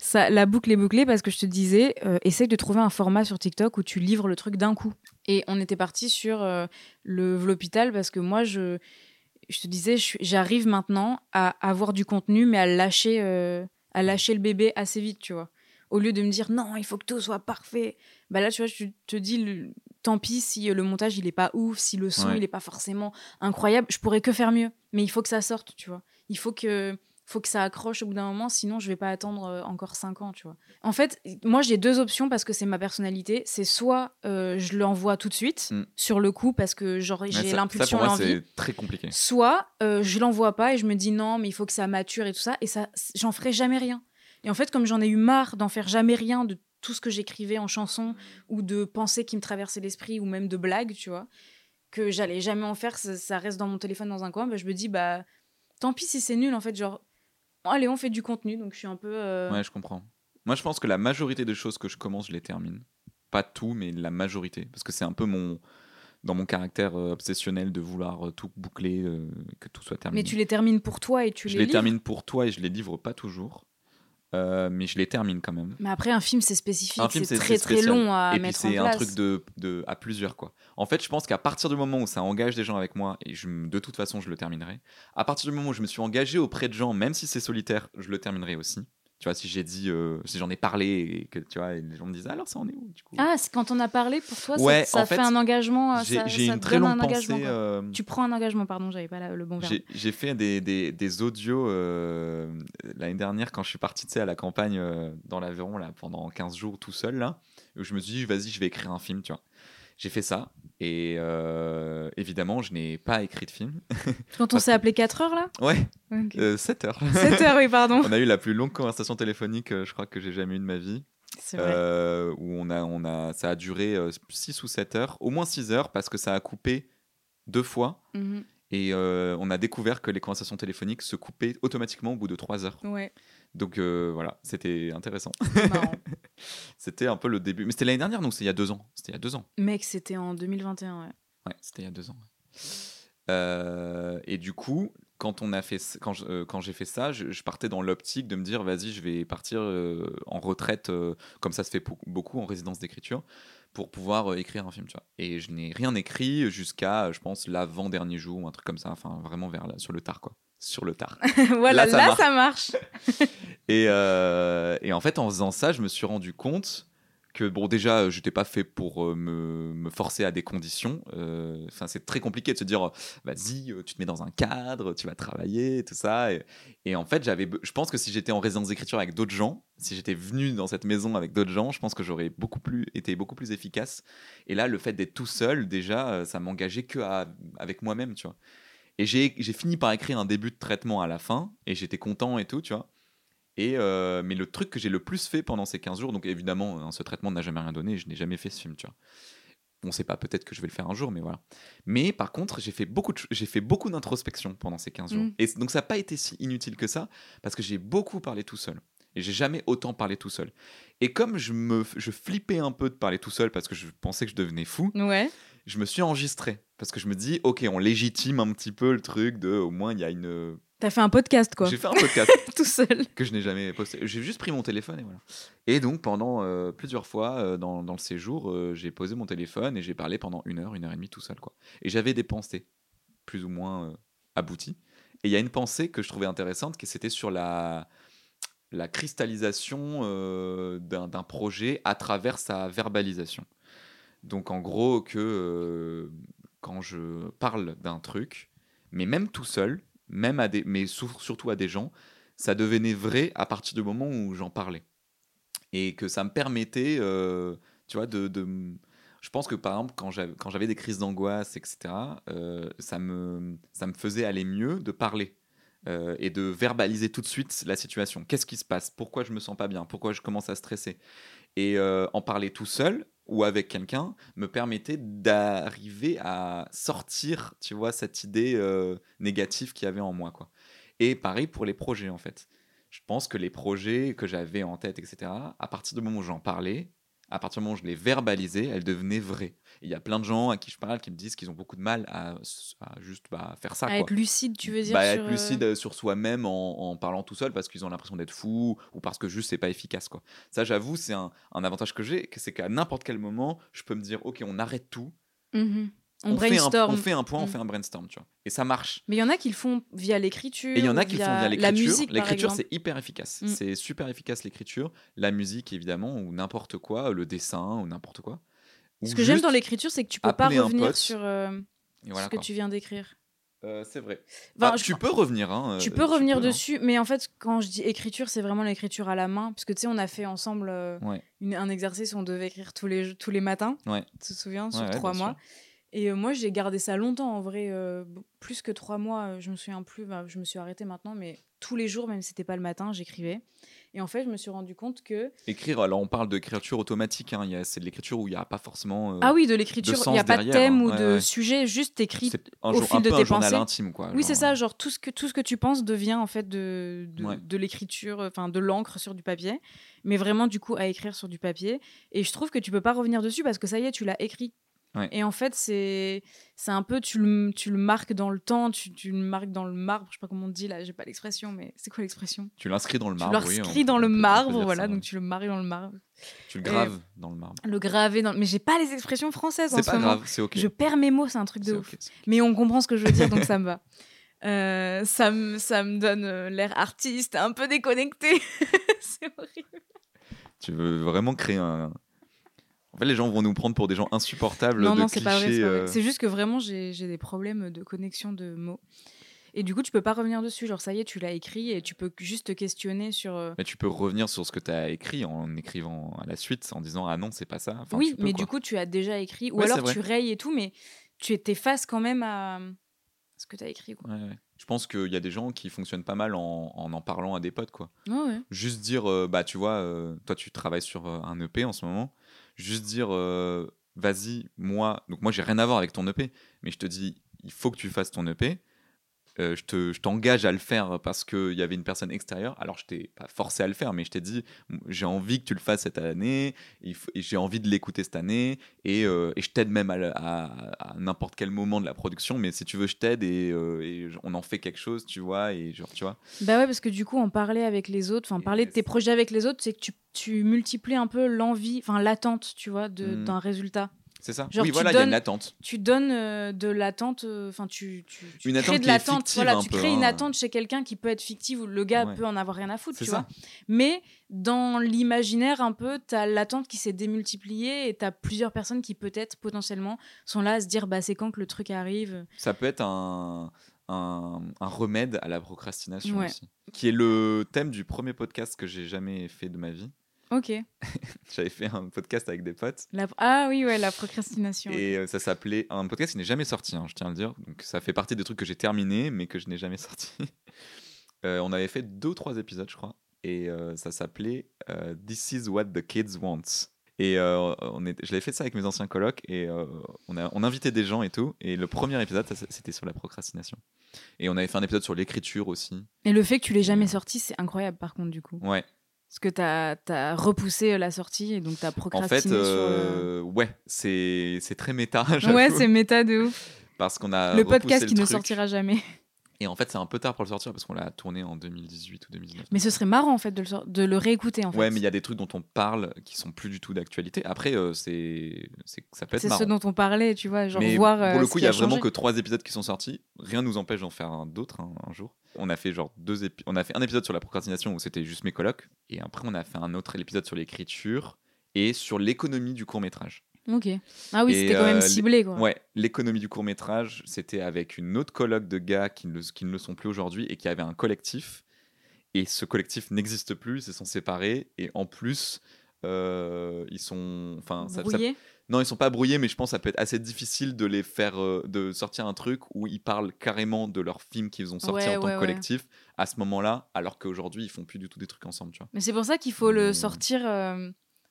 Ça, la boucle est bouclée parce que je te disais, euh, essaye de trouver un format sur TikTok où tu livres le truc d'un coup. Et on était parti sur euh, le l'hôpital parce que moi, je, je te disais, je j'arrive maintenant à avoir du contenu, mais à lâcher, euh, à lâcher le bébé assez vite, tu vois. Au lieu de me dire, non, il faut que tout soit parfait. Bah là, tu vois, tu te dis, le- tant pis si euh, le montage, il est pas ouf, si le son, Ouais. il est pas forcément incroyable. Je pourrais que faire mieux. Mais il faut que ça sorte, tu vois. Il faut que faut que ça accroche au bout d'un moment, sinon je vais pas attendre euh, encore 5 ans, tu vois. En fait, moi j'ai deux options parce que c'est ma personnalité. C'est soit euh, je l'envoie tout de suite Mm. sur le coup parce que j'ai l'impulsion, l'envie. c'est très compliqué. Soit euh, je l'envoie pas et je me dis non, mais il faut que ça mature et tout ça, et ça, j'en ferai jamais rien. Et en fait, comme j'en ai eu marre d'en faire jamais rien de tout ce que j'écrivais en chanson ou de pensées qui me traversaient l'esprit ou même de blagues, tu vois, que j'allais jamais en faire, ça, ça reste dans mon téléphone dans un coin, bah, je me dis bah tant pis si c'est nul en fait, genre allez on fait du contenu, donc je suis un peu euh, Ouais, je comprends. Moi, je pense que la majorité des choses que je commence, je les termine. Pas tout, mais la majorité. Parce que c'est un peu mon. Dans mon caractère euh, obsessionnel de vouloir euh, tout boucler, euh, que tout soit terminé. mais tu les termines pour toi et tu je les les livres. termine pour toi et je les livre pas toujours. Euh, mais je les termine quand même. Mais après un film c'est spécifique, c'est très très long à et puis mettre en c'est un truc de, de à plusieurs quoi. En fait, je pense qu'à partir du moment où ça engage des gens avec moi et je, de toute façon je le terminerai. À partir du moment où je me suis engagé auprès de gens, même si c'est solitaire, je le terminerai aussi. Tu vois, si j'ai dit, euh, si j'en ai parlé et que tu vois, et les gens me disent alors ça en est où du coup? Ah, c'est quand on a parlé pour toi, ça- Ouais, ça, en fait, fait, un engagement. euh, J'ai une très longue pensée. euh, Tu prends un engagement, pardon, j'avais pas la- le bon verbe. J'ai fait des, des, des audios euh, l'année dernière quand je suis parti à la campagne dans l'Aveyron là, pendant 15 jours tout seul. Là, où je me suis dit, vas-y, je vais écrire un film. tu vois. J'ai fait ça et euh, évidemment, je n'ai pas écrit de film. [laughs] Quand on s'est appelé 4 heures là? Ouais, Ok. 7 heures. 7 heures, oui, pardon. [laughs] on a eu la plus longue conversation téléphonique, euh, je crois, que j'ai jamais eue de ma vie. C'est vrai. Euh, où on a, on a, ça a duré 6 ou 7 heures, au moins 6 heures, parce que ça a coupé deux fois. Mhm. Et euh, on a découvert que les conversations téléphoniques se coupaient automatiquement au bout de 3 heures. Ouais, Donc euh, voilà, c'était intéressant. [laughs] c'était un peu le début. Mais c'était l'année dernière, donc c'est il y a deux ans. C'était il y a deux ans. Mec, c'était en 2021, ouais. Ouais, c'était il y a deux ans. Euh, et du coup, quand on a fait, quand euh, quand j'ai fait ça, je, je partais dans l'optique de me dire, vas-y, je vais partir euh, en retraite, comme ça se fait beaucoup en résidence d'écriture, pour pouvoir écrire un film, tu vois. Et je n'ai rien écrit jusqu'à, je pense, l'avant dernier jour, ou un truc comme ça. Enfin, vraiment vers là, sur le tard, quoi. Sur le tard. [laughs] voilà, Là, ça là, marche. ça marche. [laughs] Et, euh, et en fait, en faisant ça, je me suis rendu compte que, bon, déjà, je n'étais pas fait pour euh, me, me forcer à des conditions. Euh, Enfin, c'est très compliqué de se dire, vas-y, euh, tu te mets dans un cadre, tu vas travailler, tout ça. Et, et en fait, j'avais, je pense que si j'étais en résidence d'écriture avec d'autres gens, si j'étais venu dans cette maison avec d'autres gens, je pense que j'aurais beaucoup plus été beaucoup plus efficace. Et là, le fait d'être tout seul, déjà, euh, ça m'engageait que à- avec moi-même, tu vois. Et j'ai fini par écrire un début de traitement à la fin, et j'étais content et tout, tu vois. Et euh, mais le truc que j'ai le plus fait pendant ces 15 jours, donc évidemment, hein, ce traitement n'a jamais rien donné, je n'ai jamais fait ce film, tu vois. On sait pas, peut-être que je vais le faire un jour, mais voilà. Mais par contre, j'ai fait beaucoup, de ch- j'ai fait beaucoup d'introspection pendant ces 15 jours. Mm. Et donc ça n'a pas été si inutile que ça, parce que j'ai beaucoup parlé tout seul. Et j'ai jamais autant parlé tout seul. Et comme je me, je flippais un peu de parler tout seul parce que je pensais que je devenais fou, Ouais. Je me suis enregistré parce que je me dis, ok, on légitime un petit peu le truc de, au moins il y a une. T'as fait un podcast, quoi. J'ai fait un podcast [laughs] Tout seul. que je n'ai jamais posté. J'ai juste pris mon téléphone et voilà. Et donc pendant euh, plusieurs fois euh, dans, dans le séjour, euh, j'ai posé mon téléphone et j'ai parlé pendant une heure, une heure et demie tout seul quoi. Et j'avais des pensées plus ou moins euh, abouties. Et il y a une pensée que je trouvais intéressante, qui c'était sur la la cristallisation euh, d'un projet à travers sa verbalisation. Donc en gros que quand je parle d'un truc, mais même tout seul, même à des, mais surtout à des gens, ça devenait vrai à partir du moment où j'en parlais. Et que ça me permettait, tu vois, de, de Je pense que par exemple, quand j'avais, des crises d'angoisse, etc., ça, me, ça me faisait aller mieux de parler. et de verbaliser tout de suite la situation. Qu'est-ce qui se passe? Pourquoi je me sens pas bien? Pourquoi je commence à stresser? Et en parler tout seul ou avec quelqu'un me permettait d'arriver à sortir, tu vois, cette idée euh, négative qu'il y avait en moi, quoi. Et pareil pour les projets, en fait. Je pense que les projets que j'avais en tête, etc., à partir du moment où j'en parlais, à partir du moment où je les verbalisais, elles devenaient vraies. Il y a plein de gens à qui je parle qui me disent qu'ils ont beaucoup de mal à, à juste bah, faire ça. À quoi. être lucide, tu veux dire Bah, sur, être euh, lucide euh, sur soi-même en, en parlant tout seul parce qu'ils ont l'impression d'être fou ou parce que juste c'est pas efficace quoi. Ça j'avoue c'est un, un avantage que j'ai, c'est qu'à n'importe quel moment je peux me dire ok on arrête tout, mhm. On, fait un, on fait un point, on Mm. fait un brainstorm tu vois. Et ça marche. Mais il y en a qui le font via l'écriture. Et il y en a qui le font via l'écriture. L'écriture c'est hyper efficace. Mm. C'est super efficace l'écriture, la musique évidemment ou n'importe quoi, le dessin ou n'importe quoi. Ce que j'aime dans l'écriture, c'est que tu peux pas revenir sur euh, voilà, ce que quoi. tu viens d'écrire. Euh, c'est vrai. Enfin, Bah, je- tu peux revenir hein, Tu euh, peux revenir hein. dessus, mais en fait, quand je dis écriture, c'est vraiment l'écriture à la main. Parce que tu sais, on a fait ensemble euh, Ouais. une- un exercice où on devait écrire tous les, tous les matins. Ouais. Tu te souviens? Sur ouais, trois mois. Et euh, moi, j'ai gardé ça longtemps, en vrai. euh, plus que trois mois, je me souviens plus. bah, je me suis arrêtée maintenant, mais tous les jours, même si c'était pas le matin, j'écrivais. Et en fait, je me suis rendu compte que. Écrire, alors on parle d'écriture automatique, hein, c'est de l'écriture où il n'y a pas forcément. euh, Ah oui, de l'écriture, il n'y a pas de thème hein. ou Ouais, de ouais. sujet, juste un, au fil un de peu tes un journal pensées. intime, quoi. Oui, c'est ça, euh, genre tout ce que, tout ce que tu penses devient en fait de, de, Ouais. de l'écriture, enfin de l'encre sur du papier, mais vraiment du coup à écrire sur du papier. Et je trouve que tu peux pas revenir dessus parce que ça y est, tu l'as écrit. Ouais. Et en fait, c'est c'est un peu, tu le, tu le marques dans le temps, tu, tu le marques dans le marbre, je sais pas comment on dit là, j'ai pas l'expression, mais c'est quoi l'expression? Tu l'inscris dans le Tu marbre. oui, l'inscris dans on le marbre, voilà, ça, donc ouais. tu le marques dans le marbre. Tu le graves dans le marbre. Le graver dans. Mais j'ai pas les expressions françaises en C'est ce pas moment. grave, c'est ok. Je perds mes mots, c'est un truc de C'est ouf. c'est. Mais on comprend ce que je veux dire, donc ça me va. [laughs] Euh, ça, me, ça me donne euh, l'air artiste, un peu déconnecté. [laughs] c'est horrible. Tu veux vraiment créer un. En fait, les gens vont nous prendre pour des gens insupportables Non, de non, c'est pas vrai. C'est euh, C'est juste que vraiment, j'ai des problèmes de connexion de mots. Et du coup, tu peux pas revenir dessus. Genre, ça y est, tu l'as écrit et tu peux juste te questionner sur. euh, Mais tu peux revenir sur ce que tu as écrit en écrivant à la suite, en disant Ah non, c'est pas ça. Enfin, oui, peux, mais quoi. du coup, tu as déjà écrit. Ou Ouais, alors, tu rayes et tout, mais tu t'effaces quand même à ce que tu as écrit. Quoi. Ouais, ouais. Je pense qu'il y a des gens qui fonctionnent pas mal en en, en parlant à des potes, quoi. Juste dire, euh, bah tu vois, euh, toi tu travailles sur un EP en ce moment, juste dire, euh, vas-y, moi, donc moi j'ai rien à voir avec ton EP, mais je te dis, il faut que tu fasses ton EP, euh, je te- je t'engage à le faire parce qu'il y avait une personne extérieure, alors je t'ai pas forcé à le faire, mais je t'ai dit, j'ai envie que tu le fasses cette année, j'ai envie de l'écouter cette année, et, euh, et je t'aide même à, le- à- à n'importe quel moment de la production, mais si tu veux, je t'aide et, euh, et on en fait quelque chose, tu vois, et genre, tu vois. Bah ouais, parce que du coup, en parler avec les autres, enfin, parler de tes projets avec les autres, c'est que tu, tu multiplies un peu l'envie, enfin, l'attente, tu vois, de- Mm. d'un résultat. C'est ça Genre, Oui, voilà, il y a une attente. Tu donnes euh, de l'attente, euh, enfin, tu, tu, tu Une crées attente de l'attente. Voilà, tu peu, crées une hein. attente chez quelqu'un qui peut être fictive, où le gars Ouais. peut en avoir rien à foutre, tu ça. vois. Mais dans l'imaginaire, un peu, tu as l'attente qui s'est démultipliée et tu as plusieurs personnes qui, peut-être, potentiellement, sont là à se dire, bah, c'est quand que le truc arrive. Ça peut être un, un, un remède à la procrastination Ouais. aussi. Qui est le thème du premier podcast que j'ai jamais fait de ma vie. Ok. [laughs] J'avais fait un podcast avec des potes. La- Ah oui, ouais, la procrastination. Et euh, ça s'appelait un podcast qui n'est jamais sorti, hein, je tiens à le dire. Donc ça fait partie des trucs que j'ai terminés, mais que je n'ai jamais sorti. [laughs] Euh, on avait fait deux ou trois épisodes, je crois. Et euh, ça s'appelait euh, This is what the kids want. Et on est, je l'avais fait ça avec mes anciens colocs et on, a, on invitait des gens et tout. Et le premier épisode, c'était sur la procrastination. Et on avait fait un épisode sur l'écriture aussi. Et le fait que tu l'aies jamais sorti, c'est incroyable par contre, du coup. Ouais. Parce que tu as, repoussé la sortie et donc tu as procrastiné. En fait, euh, ouais, c'est très méta. [laughs] Ouais, c'est méta de ouf. Parce qu'on a. Le podcast qui ne sortira jamais. Et en fait, c'est un peu tard pour le sortir parce qu'on l'a tourné en 2018 ou 2019. Mais ce serait marrant en fait de le, de le réécouter en fait. Ouais, mais il y a des trucs dont on parle qui sont plus du tout d'actualité. Après, euh, c'est, ça peut être C'est ce dont on parlait, tu vois, genre voir. pour le coup, il y a, vraiment que trois épisodes qui sont sortis. Rien nous empêche d'en faire d'autres un, un, jour. On a fait genre deux épisodes. On a fait un épisode sur la procrastination où c'était juste mes colocs, et après on a fait un autre épisode sur l'écriture et sur l'économie du court métrage. Ok. Ah oui, c'était quand même euh, ciblé. Quoi. Ouais, l'économie du court métrage, c'était avec une autre colloque de gars qui ne, qui ne le sont plus aujourd'hui et qui avait un collectif. Et ce collectif n'existe plus, ils se sont séparés. Et en plus, euh, ils sont. Enfin, brouillés Non, ils sont pas brouillés, mais je pense que ça peut être assez difficile de les faire. Euh, de sortir un truc où ils parlent carrément de leur film qu'ils ont sorti en tant que collectif à ce moment-là, alors qu'aujourd'hui, ils font plus du tout des trucs ensemble, tu vois. Mais c'est pour ça qu'il faut le sortir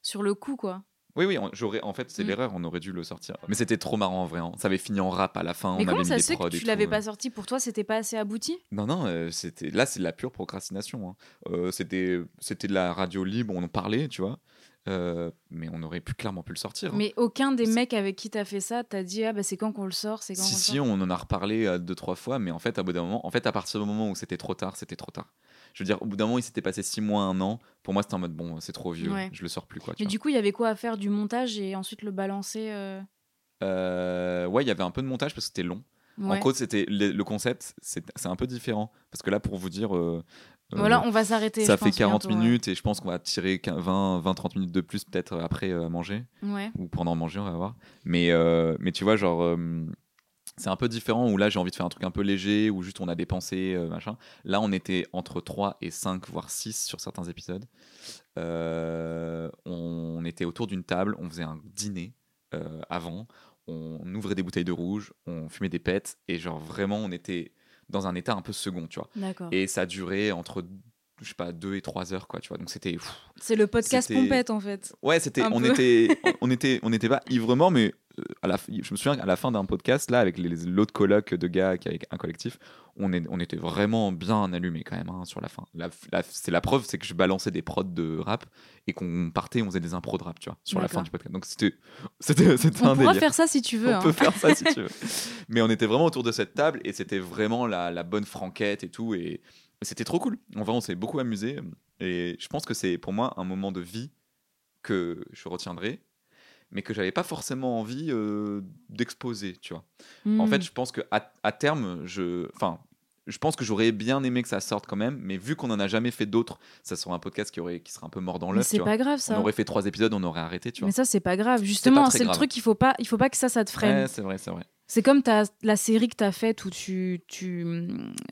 sur le coup, quoi. Oui, oui, j'aurais. En fait, c'est mm. l'erreur. On aurait dû le sortir. Mais c'était trop marrant en vrai. Hein. Ça avait fini en rap à la fin. Mais on comment avait ça se fait que tu l'avais pas sorti Pour toi, c'était pas assez abouti? Non, non. Euh, c'était là, c'est de la pure procrastination. Hein. Euh, c'était, c'était de la radio libre. On en parlait, tu vois. Euh, mais on aurait pu clairement pu le sortir. Hein. Mais aucun des mecs avec qui t'as fait ça t'a dit ah bah c'est quand qu'on le sort, c'est quand. Si on si, on en a reparlé deux trois fois, mais en fait à bout d'un moment, en fait à partir du moment où c'était trop tard, c'était trop tard je veux dire, au bout d'un moment, il s'était passé six mois, un an. Pour moi, c'était en mode bon, c'est trop vieux, je le sors plus. Quoi, Mais du coup, il y avait quoi à faire Du montage et ensuite le balancer euh euh, Ouais, il y avait un peu de montage parce que c'était long. En gros, c'était le, concept, c'est un peu différent. Parce que là, pour vous dire. Euh, voilà, on va s'arrêter. Ça fait 40 minutes et je pense qu'on va tirer 20-30 minutes de plus peut-être après à manger. Ou pendant manger, on va voir. Mais, mais tu vois, genre c'est un peu différent où là j'ai envie de faire un truc un peu léger où juste on a des pensées euh, machin là on était entre 3 et 5 voire 6 sur certains épisodes euh, on était autour d'une table on faisait un dîner euh, avant on ouvrait des bouteilles de rouge on fumait des pets et genre vraiment on était dans un état un peu second tu vois et ça durait entre je sais pas, 2 et 3 heures, quoi, tu vois. Donc c'était. C'est le podcast pompette, en fait. Ouais, c'était. On était, [laughs] on était, on était pas ivre mais à la, je me souviens qu'à la fin d'un podcast, là, avec l'autre coloc de gars qui avec un collectif, on, est, on était vraiment bien allumé quand même hein, sur la fin. La, c'est la preuve, c'est que je balançais des prods de rap et qu'on partait, on faisait des impros de rap, tu vois, sur la fin du podcast. Donc c'était, c'était, c'était on pourra faire ça si tu veux. On peut hein. faire ça si tu [laughs] veux. Mais on était vraiment autour de cette table et c'était vraiment la, la bonne franquette et tout. Et c'était trop cool. En vrai, on s'est beaucoup amusé. Et je pense que c'est pour moi un moment de vie que je retiendrai mais que j'avais pas forcément envie euh, d'exposer, tu vois. En fait, hmm. je pense que à, terme, je, enfin, je pense que j'aurais bien aimé que ça sorte quand même, mais vu qu'on en a jamais fait d'autres, ça sera un podcast qui aurait, qui sera un peu mort dans l'œuf. C'est pas grave ça. On aurait fait trois épisodes, on aurait arrêté, tu vois. Mais ça, c'est pas grave. Justement, c'est le truc, il faut pas, il faut pas que ça, ça te freine. Ouais, c'est vrai, c'est vrai. C'est comme as, la série que tu as faite où tu, tu,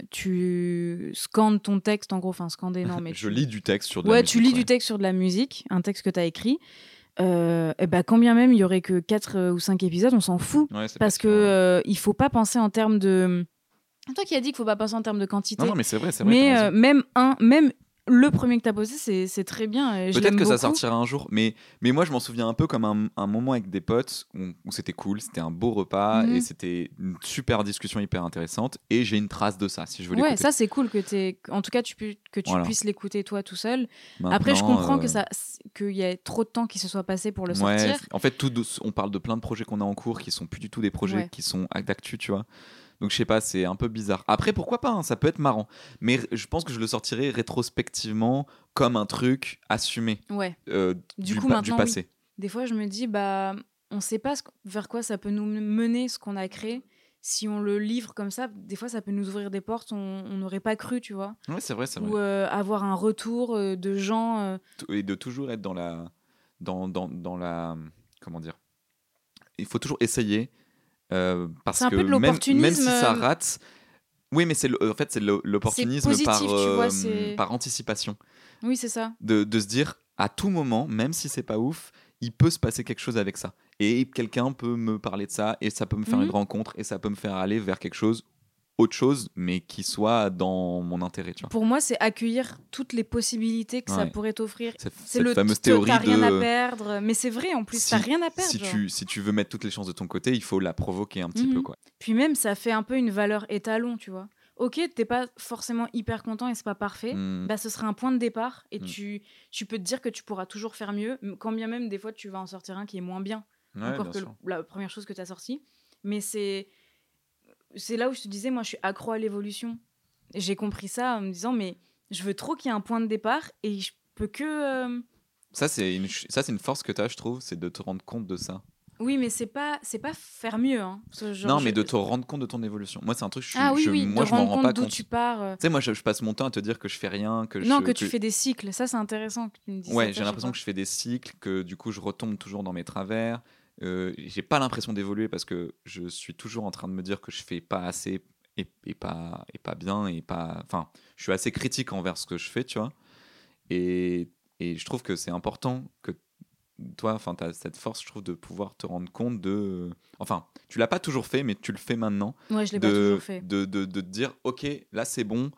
tu scandes ton texte, en gros, enfin, scander, non, mais. [laughs] je lis du texte sur de ouais, la musique. tu lis du texte sur de la musique, un texte que tu as écrit euh, eh ben, quand bien même il y aurait que 4 euh, ou 5 épisodes, on s'en fout. parce que euh, il faut pas penser en termes de. Toi qui as dit qu'il faut pas penser en termes de quantité. Non, non mais c'est vrai, c'est vrai. Mais même un, même le premier que tu as posé, c'est très bien. Peut-être que ça sortira un jour, mais, mais moi je m'en souviens un peu comme un, un moment avec des potes où, c'était cool, c'était un beau repas et mhm. c'était une super discussion hyper intéressante. Et j'ai une trace de ça si je veux Ouais, ça c'est cool que tu en tout cas tu, que tu puisses l'écouter toi tout seul. Après, je comprends que euh, ça qu'il y ait trop de temps qui se soit passé pour le sortir. En fait, tout, on parle de plein de projets qu'on a en cours qui sont plus du tout des projets qui sont d'actu, tu vois. Donc je sais pas, c'est un peu bizarre. Après, pourquoi pas, hein, ça peut être marrant. Mais je pense que je le sortirai rétrospectivement comme un truc assumé ouais. Euh, du, coup, du passé. Des fois, je me dis, bah, on sait pas vers quoi ça peut nous mener, ce qu'on a créé. Si on le livre comme ça, des fois, ça peut nous ouvrir des portes on n'aurait pas cru, tu vois. Ouais, c'est vrai, c'est vrai. Ou euh, avoir un retour euh, de gens. Et de toujours être dans la. Dans, dans, dans la. Comment dire Il faut toujours essayer euh, parce que même, même, si ça euh, rate, oui, mais c'est en fait c'est l'opportunisme par, euh, par anticipation. Oui, c'est ça. De, de, se dire à tout moment, même si c'est pas ouf, il peut se passer quelque chose avec ça. Et quelqu'un peut me parler de ça, et ça peut me faire une mhm. rencontre, et ça peut me faire aller vers quelque chose autre chose, mais qui soit dans mon intérêt, tu vois. Pour moi, c'est accueillir toutes les possibilités que ça pourrait t'offrir. C'est le fameuse théorie t'as rien à perdre, mais c'est vrai en plus, Si- t'as rien à perdre. si genre. tu, si tu veux mettre toutes les chances de ton côté, il faut la provoquer un petit Mhm. peu, quoi. Puis même, ça fait un peu une valeur étalon, tu vois. Ok, t'es pas forcément hyper content et c'est pas parfait. Mm. Bah, ce sera un point de départ et Mm. tu, tu peux te dire que tu pourras toujours faire mieux, quand bien même des fois tu vas en sortir un qui est moins bien Ouais, encore bien que sûr. la première chose que tu as sortie. Mais c'est c'est là où je te disais, moi je suis accro à l'évolution. J'ai compris ça en me disant, mais je veux trop qu'il y ait un point de départ et je peux que. euh, Ça, c'est une, ch- ça, c'est une force que tu as, je trouve, c'est de te rendre compte de ça. Oui, mais c'est pas c'est pas faire mieux. Hein. Ce genre, non, mais je- de te rendre compte de ton évolution. Moi, c'est un truc, je Ah oui, je- oui, moi, je m'en rends pas compte. tu pars. euh. Tu sais, moi, je, passe mon temps à te dire que je fais rien, que. Non, que tu fais des cycles. Ça, c'est intéressant que tu me dises. Ouais, j'ai l'impression que je fais des cycles, que du coup, je retombe toujours dans mes travers. Euh, j'ai pas l'impression d'évoluer parce que je suis toujours en train de me dire que je fais pas assez et, et pas, et pas bien et pas. Enfin, je suis assez critique envers ce que je fais, tu vois. Et, et je trouve que c'est important que toi, enfin, tu as cette force, je trouve, de pouvoir te rendre compte de. Enfin, tu l'as pas toujours fait, mais tu le fais maintenant Ouais, je l'ai pas toujours fait. de, de, de te dire ok là c'est bon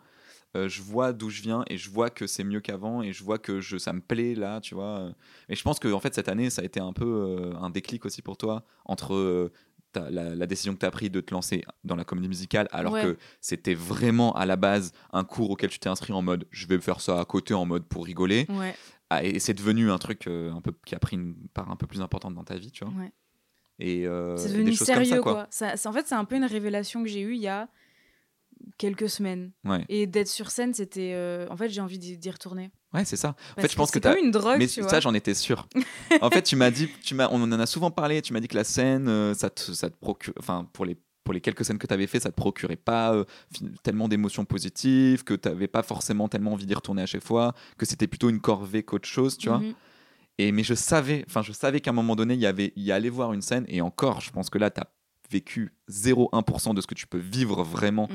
euh, je vois d'où je viens et je vois que c'est mieux qu'avant et je vois que je, ça me plaît là tu vois et je pense que en fait cette année ça a été un peu euh, un déclic aussi pour toi entre euh, la, la décision que tu as prise de te lancer dans la comédie musicale alors Ouais. que c'était vraiment à la base un cours auquel tu t'es inscrit en mode je vais faire ça à côté en mode pour rigoler Ouais, Ah, et c'est devenu un truc euh, un peu qui a pris une part un peu plus importante dans ta vie tu vois ouais. et euh, C'est des devenu comme sérieux, ça, quoi. Ça, en fait, c'est un peu une révélation que j'ai eue il y a quelques semaines. ouais Et d'être sur scène, c'était. euh, En fait, j'ai envie d'y retourner. ouais c'est ça en Parce fait je pense que tu as une drogue, Mais tu ça, j'en étais sûr. [laughs] en fait, tu m'as dit, tu m'as, on en a souvent parlé. Tu m'as dit que la scène, euh, ça te, ça te procure, enfin, pour les pour les quelques scènes que tu avais fait, ça te procurait pas euh, tellement d'émotions positives, que tu n'avais pas forcément tellement envie d'y retourner à chaque fois, que c'était plutôt une corvée qu'autre chose, tu vois. Mhm. Et mais je savais, enfin, je savais qu'à un moment donné, il y avait, il y allait voir une scène. Et encore, je pense que là, tu as vécu 0,1% de ce que tu peux vivre vraiment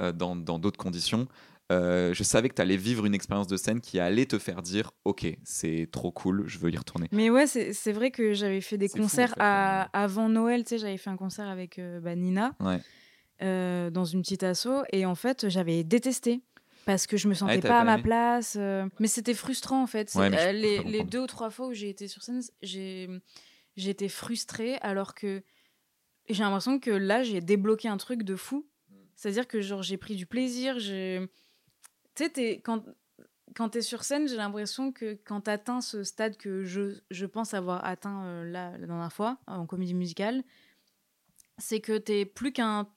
euh, dans dans d'autres conditions. Euh, je savais que tu allais vivre une expérience de scène qui allait te faire dire Ok, c'est trop cool, je veux y retourner. Mais ouais, c'est c'est vrai que j'avais fait des C'est fou, en concerts fait, à- comme- avant Noël. Tu sais, j'avais fait un concert avec euh, bah, Nina Ouais. dans une petite asso. Et en fait, j'avais détesté. Parce que je me sentais Ouais, t'avais pas à ma place. Mais c'était frustrant en fait. Je- les, les deux ou trois fois où j'ai été sur scène, j'ai j'ai été frustrée alors que j'ai l'impression que là, j'ai débloqué un truc de fou. C'est-à-dire que genre j'ai pris du plaisir. j'ai- Tu sais, quand, quand tu es sur scène, j'ai l'impression que quand tu atteins ce stade que je, je pense avoir atteint euh, là, la dernière fois en comédie musicale, c'est que t'es plus qu'un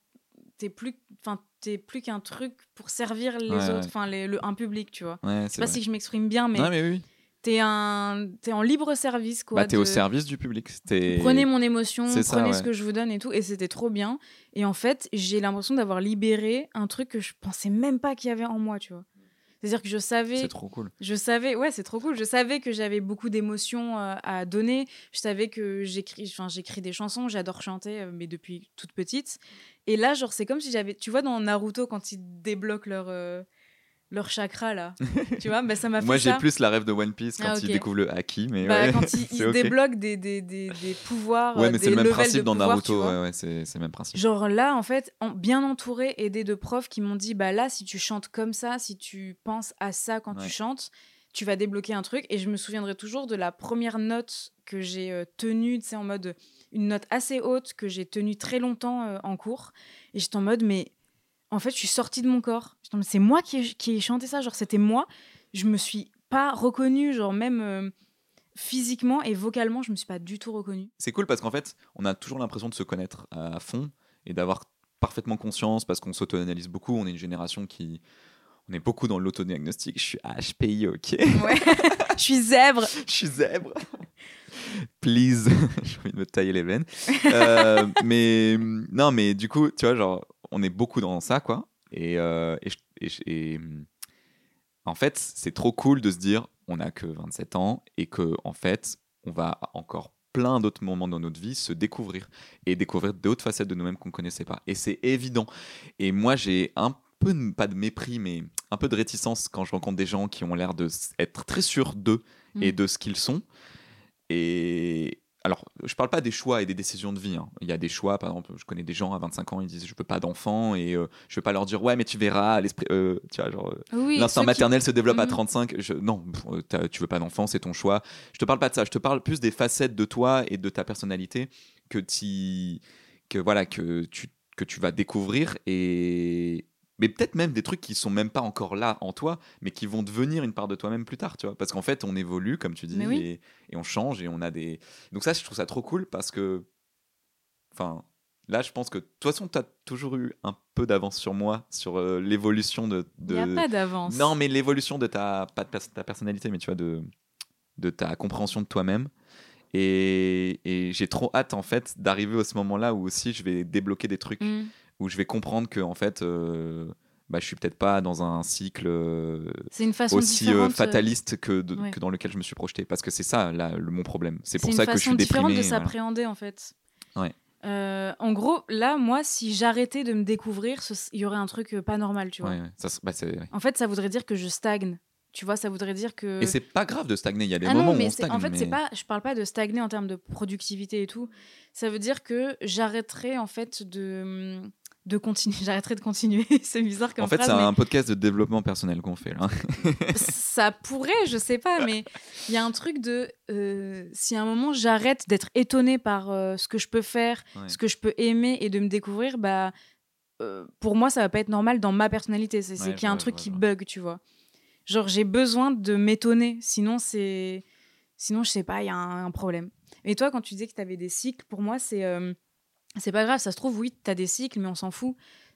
t'es plus enfin t'es plus qu'un truc pour servir les Ouais, autres enfin le, un public tu vois Ouais, je sais pas vrai. si je m'exprime bien mais, Non, mais oui, oui. T'es un en libre service quoi Bah, t'es au service du public. Prenez mon émotion ça, prenez ouais. ce que je vous donne et tout et c'était trop bien et en fait j'ai l'impression d'avoir libéré un truc que je pensais même pas qu'il y avait en moi tu vois c'est à dire que je savais C'est trop cool. je savais, ouais, c'est trop cool. Je savais que j'avais beaucoup d'émotions euh, à donner. Je savais que j'écris, enfin, j'écris des chansons. J'adore chanter, euh, mais depuis toute petite. Et là, genre, c'est comme si j'avais, tu vois, dans Naruto quand ils débloquent leur euh, leur chakra là, [laughs] tu vois, bah, ça m'a fait Moi, j'ai plus la rêve de One Piece quand Ah, il ok. découvre le haki, mais Bah, ouais, quand [laughs] ils, ils débloquent des, des, des, des pouvoirs, Ouais, euh, mais des c'est le même principe dans pouvoir, Naruto. Ouais, ouais, c'est c'est le même principe. Genre là, en fait, en- bien entouré, aidé de profs qui m'ont dit bah là, si tu chantes comme ça, si tu penses à ça quand Ouais. tu chantes, tu vas débloquer un truc. Et je me souviendrai toujours de la première note que j'ai euh, tenue, tu sais, en mode une note assez haute que j'ai tenue très longtemps euh, en cours. Et j'étais en mode mais en fait, je suis sortie de mon corps. C'est moi qui ai, qui ai chanté ça, genre c'était moi. Je me suis pas reconnue, genre même euh, physiquement et vocalement, je me suis pas du tout reconnue. C'est cool parce qu'en fait, on a toujours l'impression de se connaître à fond et d'avoir parfaitement conscience parce qu'on s'auto-analyse beaucoup. On est une génération qui. On est beaucoup dans l'autodiagnostic. Je suis HPI, ok? Ouais. [laughs] je suis zèbre. Je suis zèbre. Please. [laughs] J'ai envie de me tailler les veines. Euh, mais non, mais du coup, tu vois, genre, on est beaucoup dans ça, quoi. Et, euh, et, en fait, c'est trop cool de se dire, on a que 27 ans et que, en fait, on va encore plein d'autres moments dans notre vie se découvrir et découvrir d'autres facettes de nous-mêmes qu'on ne connaissait pas. Et c'est évident. Et moi, j'ai un peu, de- pas de mépris, mais un peu de réticence quand je rencontre des gens qui ont l'air de s- être très sûrs d'eux et Mm. de ce qu'ils sont. Et, alors, je parle pas des choix et des décisions de vie. hein. Il y a des choix, par exemple, je connais des gens à 25 ans, ils disent je veux pas d'enfants et euh, je veux pas leur dire ouais, mais tu verras, l'esprit, euh, tu vois, genre, euh, Oui, l'instinct qui- maternel se développe à Mhm. 35. Je, non, euh, tu veux pas d'enfants, c'est ton choix. Je te parle pas de ça. Je te parle plus des facettes de toi et de ta personnalité que que voilà que tu que tu vas découvrir et mais peut-être même des trucs qui sont même pas encore là en toi, mais qui vont devenir une part de toi-même plus tard, tu vois. Parce qu'en fait, on évolue, comme tu dis, oui. et, et on change et on a des. Donc ça, je trouve ça trop cool parce que, enfin, là, je pense que de toute façon, tu as toujours eu un peu d'avance sur moi sur euh, l'évolution de. Il de... n'y a pas d'avance. Non, mais l'évolution de ta pas de pers- ta personnalité, mais tu vois de de ta compréhension de toi-même. Et, et j'ai trop hâte en fait d'arriver à ce moment-là où aussi je vais débloquer des trucs Mm. Où je vais comprendre que en fait euh, bah, je suis peut-être pas dans un cycle euh, C'est une façon aussi euh, différente. euh, fataliste que, de- ouais. que dans lequel je me suis projeté parce que c'est ça là, le, mon problème c'est C'est pour ça que je suis différente déprimé de voilà. s'appréhender en fait. Ouais. Euh, en gros, là, moi, si j'arrêtais de me découvrir, il y aurait un truc euh, pas normal, tu vois. Ouais, ça bah, c'est-. En fait, ça voudrait dire que je stagne. Tu vois, ça voudrait dire que. et c'est pas grave de stagner il y a des Ah moments non, où mais on c'est- stagne en fait, c'est mais- pas. Je parle pas de stagner en termes de productivité et tout. Ça veut dire que j'arrêterai en fait de de continuer. [laughs] J'arrêterai de continuer. [laughs] c'est bizarre comme en fait c'est mais un podcast de développement personnel qu'on fait là [laughs] ça pourrait, je sais pas, mais il y a un truc de euh, si à un moment j'arrête d'être étonnée par euh, ce que je peux faire, Ouais. ce que je peux aimer et de me découvrir, bah euh, pour moi ça va pas être normal dans ma personnalité. C'est Ouais, qu'il y a un truc qui bug, tu vois. Genre j'ai besoin de m'étonner, sinon c'est sinon je sais pas, il y a un, un problème. Et toi quand tu disais que tu avais des cycles, pour moi c'est c'est pas grave, ça se trouve oui, tu as des cycles mais on s'en fout.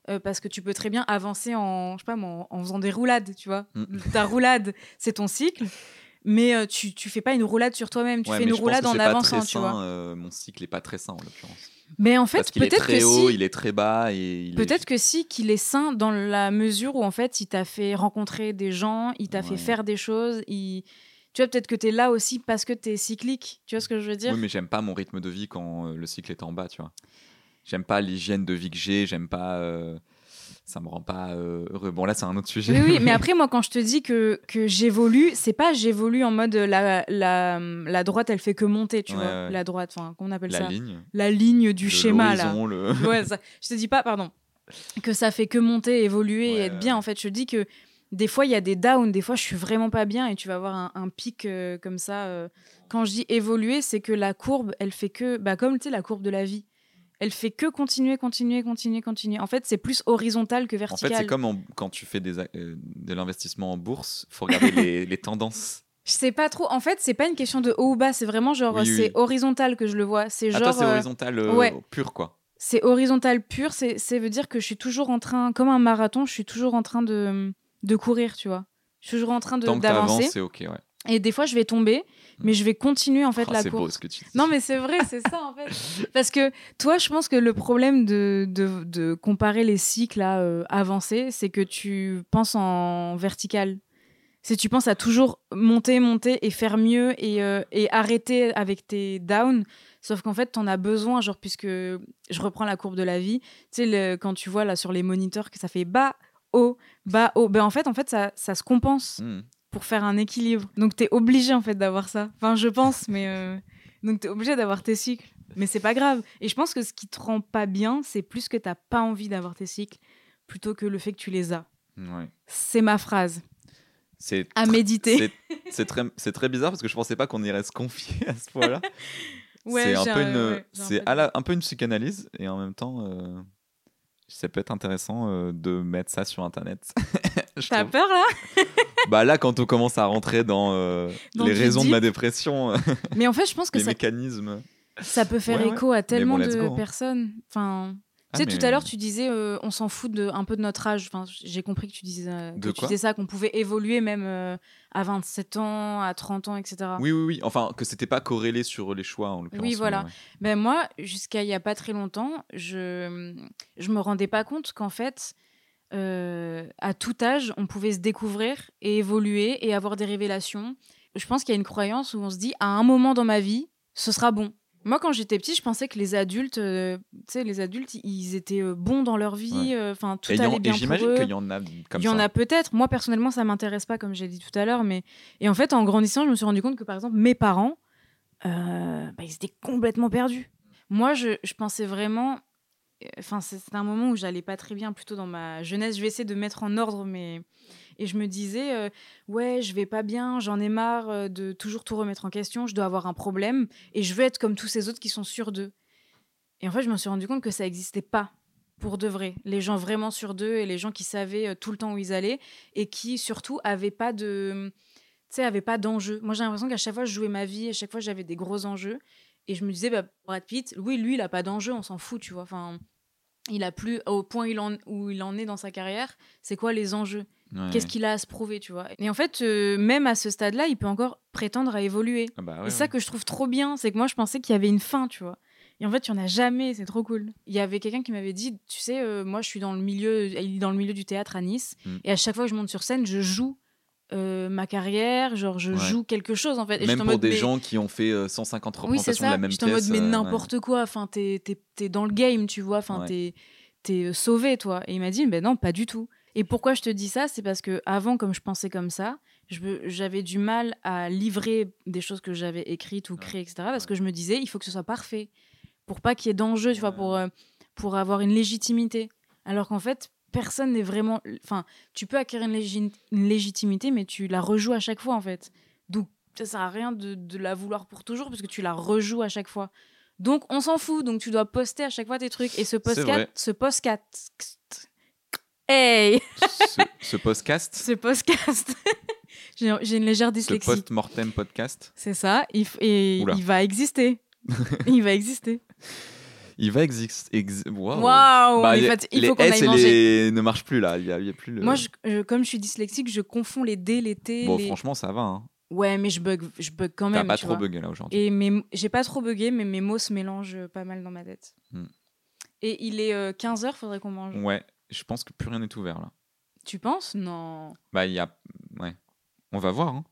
euh, parce que tu peux très bien avancer en, je sais pas, en, en faisant des roulades, tu vois. Mm. Ta roulade, c'est ton cycle, mais euh, tu, tu fais pas une roulade sur toi-même, tu Ouais, fais une roulade en avançant, tu sain, vois. euh, mon cycle est pas très sain en l'occurrence Mais en fait, peut-être très que haut si, il est très bas et est- peut-être que si qu'il est sain dans la mesure où en fait, il t'a fait rencontrer des gens, il t'a fait faire des choses, il... tu vois, peut-être que tu es là aussi parce que tu es cyclique, tu vois ce que je veux dire? Oui, mais j'aime pas mon rythme de vie quand euh, le cycle est en bas, tu vois. J'aime pas l'hygiène de vie que j'ai, j'aime pas. euh, ça me rend pas euh, heureux. Bon, là, c'est un autre sujet. Oui, oui, mais [laughs] après, moi, quand je te dis que, que j'évolue, c'est pas j'évolue en mode la, la, la droite, elle fait que monter, tu Ouais, vois. ouais. La droite, enfin, qu'on appelle la ça? ligne. La ligne du schéma, là. le- Ouais, ça- je te dis pas, pardon, que ça fait que monter, évoluer et être bien. En fait, je te dis que des fois, il y a des downs, des fois, je suis vraiment pas bien et tu vas avoir un, un pic euh, comme ça. euh. Quand je dis évoluer, c'est que la courbe, elle fait que, bah, comme tu sais, la courbe de la vie, elle fait que continuer, continuer, continuer, continuer. En fait, c'est plus horizontal que En vertical. fait, c'est comme en- quand tu fais des, euh, de l'investissement en bourse, faut regarder les, [laughs] les tendances. Je sais pas trop. En fait, c'est pas une question de haut ou bas, c'est vraiment genre, Oui, oui. c'est horizontal que je le vois. C'est genre. c'est horizontal ouais. pur, quoi. c'est horizontal pur, c'est veut dire que je suis toujours en train, comme un marathon, je suis toujours en train de, de courir, tu vois. Je suis toujours en train d'avancer. c'est ok, ouais. Et des fois, je vais tomber, mais je vais continuer en fait Oh, la beau course. ce que tu dis. Non, mais c'est vrai, c'est ça en fait. [laughs] Parce que toi, je pense que le problème de, de, de comparer les cycles à euh, avancer, c'est que tu penses en vertical. C'est tu penses à toujours monter, monter et faire mieux et, euh, et arrêter avec tes downs. Sauf qu'en fait, tu en as besoin, genre, puisque je reprends la courbe de la vie. Tu sais, le- quand tu vois là sur les moniteurs que ça fait bas, haut, bas, haut, ben en fait, en fait ça, ça se compense Hmm. pour faire un équilibre. Donc t'es obligé en fait d'avoir ça. Enfin, je pense, [laughs] mais euh, donc t'es obligé d'avoir tes cycles. Mais c'est pas grave. Et je pense que ce qui te rend pas bien, c'est plus que t'as pas envie d'avoir tes cycles, plutôt que le fait que tu les as. Ouais. C'est ma phrase C'est à méditer. c'est- très, très bizarre parce que je pensais pas qu'on irait se confier à ce point-là. [laughs] Ouais, c'est un peu un- une, ouais, j'ai un c'est peu à de- la- un peu une psychanalyse et en même temps, euh, ça peut être intéressant euh, de mettre ça sur internet. [laughs] T'as trouve. peur là? [laughs] Bah là, quand on commence à rentrer dans, euh, Dans les raisons de ma dépression, [laughs] Mais en fait, je pense que les ça, mécanismes. ça peut faire Ouais, ouais. écho à tellement de go, hein. personnes. Enfin, Ah, tu sais, tout à l'heure, tu disais, euh, on s'en fout de, un peu de notre âge. Enfin, j'ai compris que tu disais, euh, que tu disais ça, qu'on pouvait évoluer même euh, à 27 ans, à 30 ans, etc. Oui, oui, oui. Enfin, que c'était pas corrélé sur les choix en l'occurrence. Oui, voilà. mais ouais. Ben moi, jusqu'à il y a pas très longtemps, je je me rendais pas compte qu'en fait, à tout âge, on pouvait se découvrir et évoluer et avoir des révélations. Je pense qu'il y a une croyance où on se dit à un moment dans ma vie, ce sera bon. Moi, quand j'étais petite, je pensais que les adultes, euh, tu sais, les adultes, ils étaient euh, bons dans leur vie. Ouais. euh, Enfin, tout Et, en- allait et bien pour j'imagine qu'il y en a comme Il y en a peut-être. Moi, personnellement, ça m'intéresse pas, comme j'ai dit tout à l'heure. Mais... Et en fait, en grandissant, je me suis rendu compte que, par exemple, mes parents, euh, bah, ils étaient complètement perdus. Moi, je, je pensais vraiment. Enfin, c'était un moment où j'allais pas très bien, plutôt dans ma jeunesse. Je vais essayer de mettre en ordre mes. Et je me disais, euh, ouais, je vais pas bien, j'en ai marre euh, de toujours tout remettre en question, je dois avoir un problème et je veux être comme tous ces autres qui sont sûrs d'eux. Et en fait, je me suis rendu compte que ça n'existait pas pour de vrai. Les gens vraiment sûrs d'eux et les gens qui savaient euh, tout le temps où ils allaient et qui surtout avaient pas de. Tu sais, avaient pas d'enjeu. Moi, j'ai l'impression qu'à chaque fois, je jouais ma vie, à chaque fois, j'avais des gros enjeux. Et je me disais, bah, Brad Pitt, oui, lui, il a pas d'enjeu, on s'en fout, tu vois. Enfin, il a plus, au point où il en est dans sa carrière, c'est quoi les enjeux? Ouais. Qu'est-ce qu'il a à se prouver, tu vois? Et en fait, euh, même à ce stade-là, il peut encore prétendre à évoluer. Ah bah ouais, et ça ouais. que je trouve trop bien, c'est que moi, je pensais qu'il y avait une fin, tu vois. Et en fait, il n'y en a jamais, c'est trop cool. Il y avait quelqu'un qui m'avait dit, tu sais, euh, moi, je suis dans le milieu, dans le milieu du théâtre à Nice, Mm. et à chaque fois que je monte sur scène, je joue euh, ma carrière, genre, je Ouais. joue quelque chose, en fait. Et Même en pour mode, des mais- gens qui ont fait euh, 150 oui, représentations c'est de la même J'étais en mode, pièce. mais euh, ouais. n'importe quoi. Enfin, t'es, dans le game, tu vois. Enfin, Ouais. t'es, sauvé, toi. Et il m'a dit, ben non, pas du tout. Et pourquoi je te dis ça C'est parce que avant, comme je pensais comme ça, j'avais du mal à livrer des choses que j'avais écrites ou créées, etc. Parce que je me disais, il faut que ce soit parfait. Pour pas qu'il y ait d'enjeu, tu vois, pour, euh, pour avoir une légitimité. Alors qu'en fait, personne n'est vraiment. Enfin, tu peux acquérir une, légi- une légitimité, mais tu la rejoues à chaque fois, en fait. Donc, ça sert à rien de, de la vouloir pour toujours, parce que tu la rejoues à chaque fois. Donc, on s'en fout. Donc, tu dois poster à chaque fois tes trucs. Et ce postcat. Ce postcat. Hey ce, ce podcast, Ce podcast. [laughs] J'ai une légère ce dyslexie. post-mortem podcast, C'est ça. Il, et Oula. il va exister. [laughs] il va exister. il va exister. Waouh Bah, on est les- Il les faut qu'on S aille et manger. les ne marchent plus là. Il y a, il y a plus le. Moi, je- je- comme je suis dyslexique, je confonds les D, les T. bon, les... franchement, ça va. Hein. Ouais, mais je bug, je bug quand T'as même. pas tu trop vois. bugué là aujourd'hui. Et mes... j'ai pas trop bugué, mais mes mots se mélangent pas mal dans ma tête. Hmm. Et il est 15h, faudrait qu'on mange. Ouais, je pense que plus rien n'est ouvert là. Tu penses? Non. Bah, il y a. Ouais. On va voir. hein.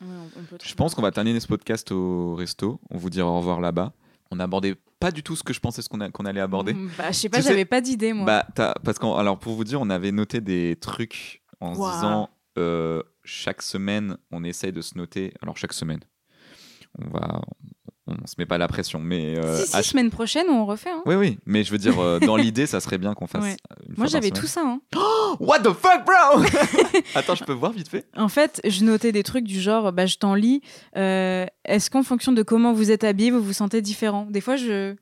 Ouais, on- on peut Je pense qu'on va terminer ce podcast au resto. On vous dira au revoir là-bas. On abordait pas du tout ce que je pensais qu'on a- allait aborder. Mm, Bah, je sais pas, j'avais pas d'idée, moi. Bah, parce qu'en alors pour vous dire, on avait noté des trucs en se disant euh, chaque semaine, on essaye de se noter. Alors chaque semaine, on va, on, se met pas la pression, mais euh, si, si, à- semaine prochaine, on refait. hein. oui, oui, mais je veux dire, euh, dans [laughs] l'idée, ça serait bien qu'on fasse. Ouais. une Moi, j'avais tout ça. hein. [gasps] What the fuck, bro? [laughs] [laughs] Attends, je peux voir vite fait? En fait, je notais des trucs du genre, bah, je t'en lis. euh, Est-ce qu'en fonction de comment vous êtes habillé, vous vous sentez différent? Des fois, je.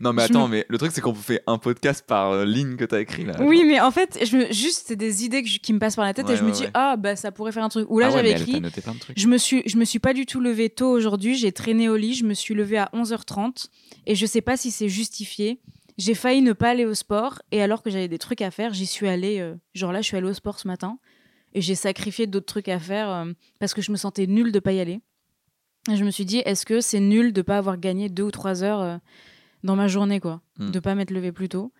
Non, mais attends, mais le truc, c'est qu'on fait un podcast par euh, ligne que t'as écrit là. Oui, mais en fait, je me... juste, c'est des idées que je- qui me passent par la tête et je me ouais, dis, ouais. ah, bah, ça pourrait faire un truc. Ou là, Ah ouais, j'avais mais elle écrit. t'a noté plein de trucs. Je me suis, je me suis pas du tout levée tôt aujourd'hui. J'ai traîné au lit. Je me suis levée à 11h30 et je sais pas si c'est justifié. J'ai failli ne pas aller au sport et alors que j'avais des trucs à faire, j'y suis allée. euh, genre là, je suis allée au sport ce matin et j'ai sacrifié d'autres trucs à faire euh, parce que je me sentais nulle de pas y aller. Et je me suis dit, est-ce que c'est nul de pas avoir gagné deux ou trois heures euh, dans ma journée, quoi, Hmm. de pas m'être levée plus tôt.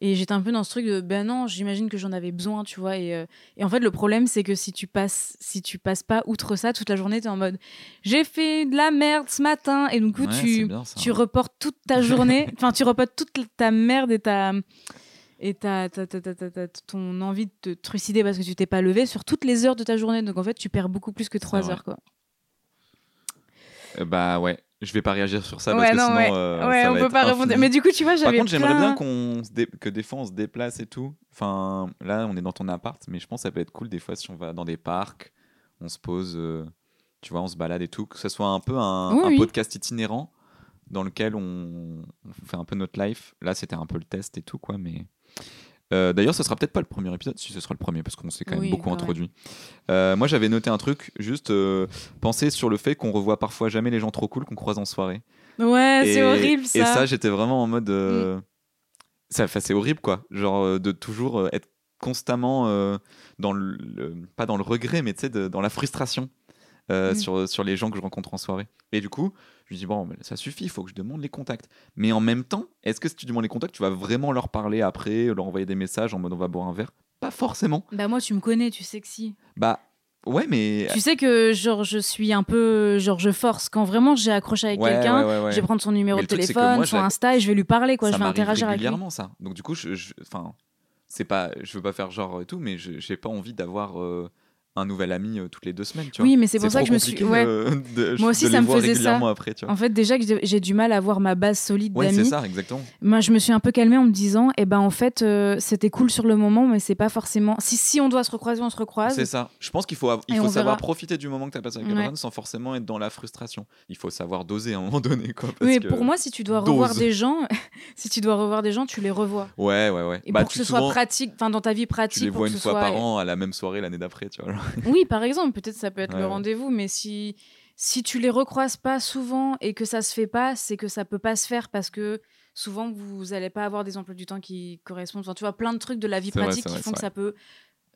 Et j'étais un peu dans ce truc de ben non, j'imagine que j'en avais besoin, tu vois. Et, euh, et en fait, le problème, c'est que si tu passes, si tu passes pas outre ça toute la journée, t'es en mode j'ai fait de la merde ce matin. Et du coup, Ouais, tu, bien, ça. tu reportes toute ta journée, [laughs] enfin, tu reportes toute ta merde et ta. Et ta, ta- ta- ta- ta- ta- ton envie de te trucider parce que tu t'es pas levé sur toutes les heures de ta journée. Donc en fait, tu perds beaucoup plus que trois heures. Quoi. Euh, bah ouais, je vais pas réagir sur ça ouais, parce que non, sinon. ouais, euh, ouais ça on va peut être pas répondre. Mais du coup, tu vois, Par j'aimerais bien qu'on se dé- que des fois on se déplace et tout. Enfin, là, on est dans ton appart, mais je pense que ça peut être cool des fois si on va dans des parcs, on se pose, euh, tu vois, on se balade et tout, que ce soit un peu un, Oui, un oui. podcast itinérant dans lequel on, on fait un peu notre life. Là, c'était un peu le test et tout, quoi, mais. Euh, D'ailleurs, ce sera peut-être pas le premier épisode, si ce sera le premier, parce qu'on s'est quand même Oui, beaucoup introduit. Euh, moi, j'avais noté un truc, juste euh, penser sur le fait qu'on revoit parfois jamais les gens trop cool qu'on croise en soirée. Ouais, c'est horrible ça. Mm. Et ça, j'étais vraiment en mode. ça, enfin, c'est horrible, quoi. Genre, de toujours être constamment dans le, le- Pas dans le regret, mais tu sais, dans la frustration euh, Mm. sur, sur les gens que je rencontre en soirée. Et du coup, je me dis, bon, ça suffit, il faut que je demande les contacts. Mais en même temps, est-ce que si tu demandes les contacts, tu vas vraiment leur parler après, leur envoyer des messages en mode on va boire un verre? Pas forcément. Bah moi, tu me connais, tu sais que si. Bah, ouais, mais. Tu sais que genre je suis un peu genre je force quand vraiment j'ai accroché avec Ouais, quelqu'un, ouais, ouais, ouais. je vais prendre son numéro de téléphone, moi, son Insta et je vais lui parler quoi, ça je vais interagir avec lui. régulièrement ça donc du coup je enfin c'est pas je veux pas faire genre et tout mais je j'ai pas envie d'avoir euh, un nouvel ami euh, toutes les deux semaines, tu vois. Oui, mais c'est pour ça que je me suis. Ouais. de, Moi aussi, de ça les me faisait ça. régulièrement après, tu vois. En fait, déjà que j'ai- du mal à avoir ma base solide Ouais, c'est d'amis. ça, exactement. Moi, je me suis un peu calmée en me disant, eh ben, en fait, euh, c'était cool sur le moment, mais c'est pas forcément. Si, si on doit se recroiser, on se recroise. C'est ça. Je pense qu'il faut, il faut savoir verra. profiter du moment que tu as passé avec la Ouais. personne sans forcément être dans la frustration. Il faut savoir doser à un moment donné. Quoi, parce Oui, mais que- pour moi, si tu dois dose. revoir des gens, [laughs] si tu dois revoir des gens, tu les revois. Ouais, ouais, ouais. Et Bah, pour que tu- ce soit pratique, enfin dans ta vie Tu pratique, les pour vois une fois par an à la même soirée l'année d'après, tu vois. [laughs] Oui, par exemple, peut-être ça peut être Ouais, le ouais. rendez-vous, mais si si tu les recroises pas souvent et que ça se fait pas, c'est que ça peut pas se faire parce que souvent vous allez pas avoir des emplois du temps qui correspondent. Enfin, tu vois, plein de trucs de la vie vrai, pratique qui vrai, font que ça peut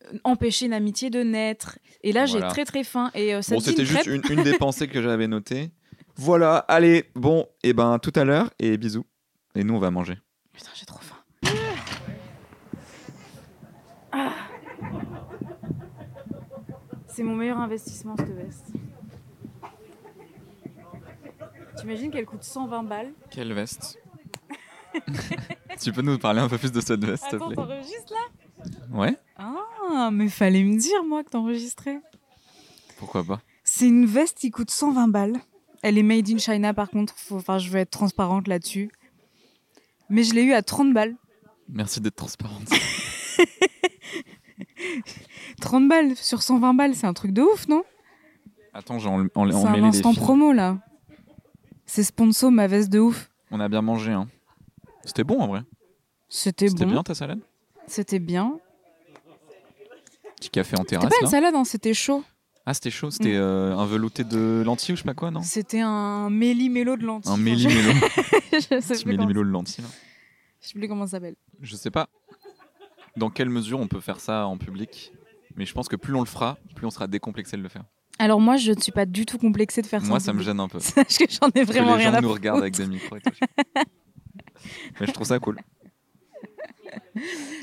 euh, empêcher une amitié de naître. Et là, j'ai très très faim. Et euh, ça Bon, c'était juste une, une des pensées que j'avais notées. Voilà, allez, bon, et ben tout à l'heure et bisous. Et nous, on va manger. Putain, j'ai trop faim. Ah. C'est mon meilleur investissement cette veste. T'imagines qu'elle coûte 120 balles Quelle veste [laughs] Tu peux nous parler un peu plus de cette veste, s'il te Attends, plaît t'enregistres là Ouais Ah, mais fallait me dire moi que t'enregistrais. Pourquoi pas C'est une veste qui coûte 120 balles. Elle est made in China par contre, Faut- enfin je veux être transparente là-dessus. Mais je l'ai eu à 30 balles. Merci d'être transparente. [laughs] 30 balles sur 120 balles, c'est un truc de ouf, non? Attends, j'en- on, C'est un instant promo là. C'est sponsor ma veste de ouf. On a bien mangé, hein. C'était bon en vrai. C'était C'était bon. bien ta salade? C'était bien. Petit café en C'était terrasse pas une salade, hein, c'était chaud. Ah, c'était chaud, c'était euh, un velouté de lentilles ou je sais pas quoi, non? C'était un méli-mélo de lentilles. Un méli-mélo. [laughs] je, sais plus méli-mélo de lentilles. là. je sais plus comment ça s'appelle. Je sais pas dans quelle mesure on peut faire ça en public, mais je pense que plus on le fera, plus on sera décomplexé de le faire. Alors moi, je ne suis pas du tout complexée de faire ça. Moi, ça me gêne un peu. [laughs] Sache que j'en ai vraiment que les rien gens à nous foutre. regardent avec des micros et tout. [laughs] mais je trouve ça cool.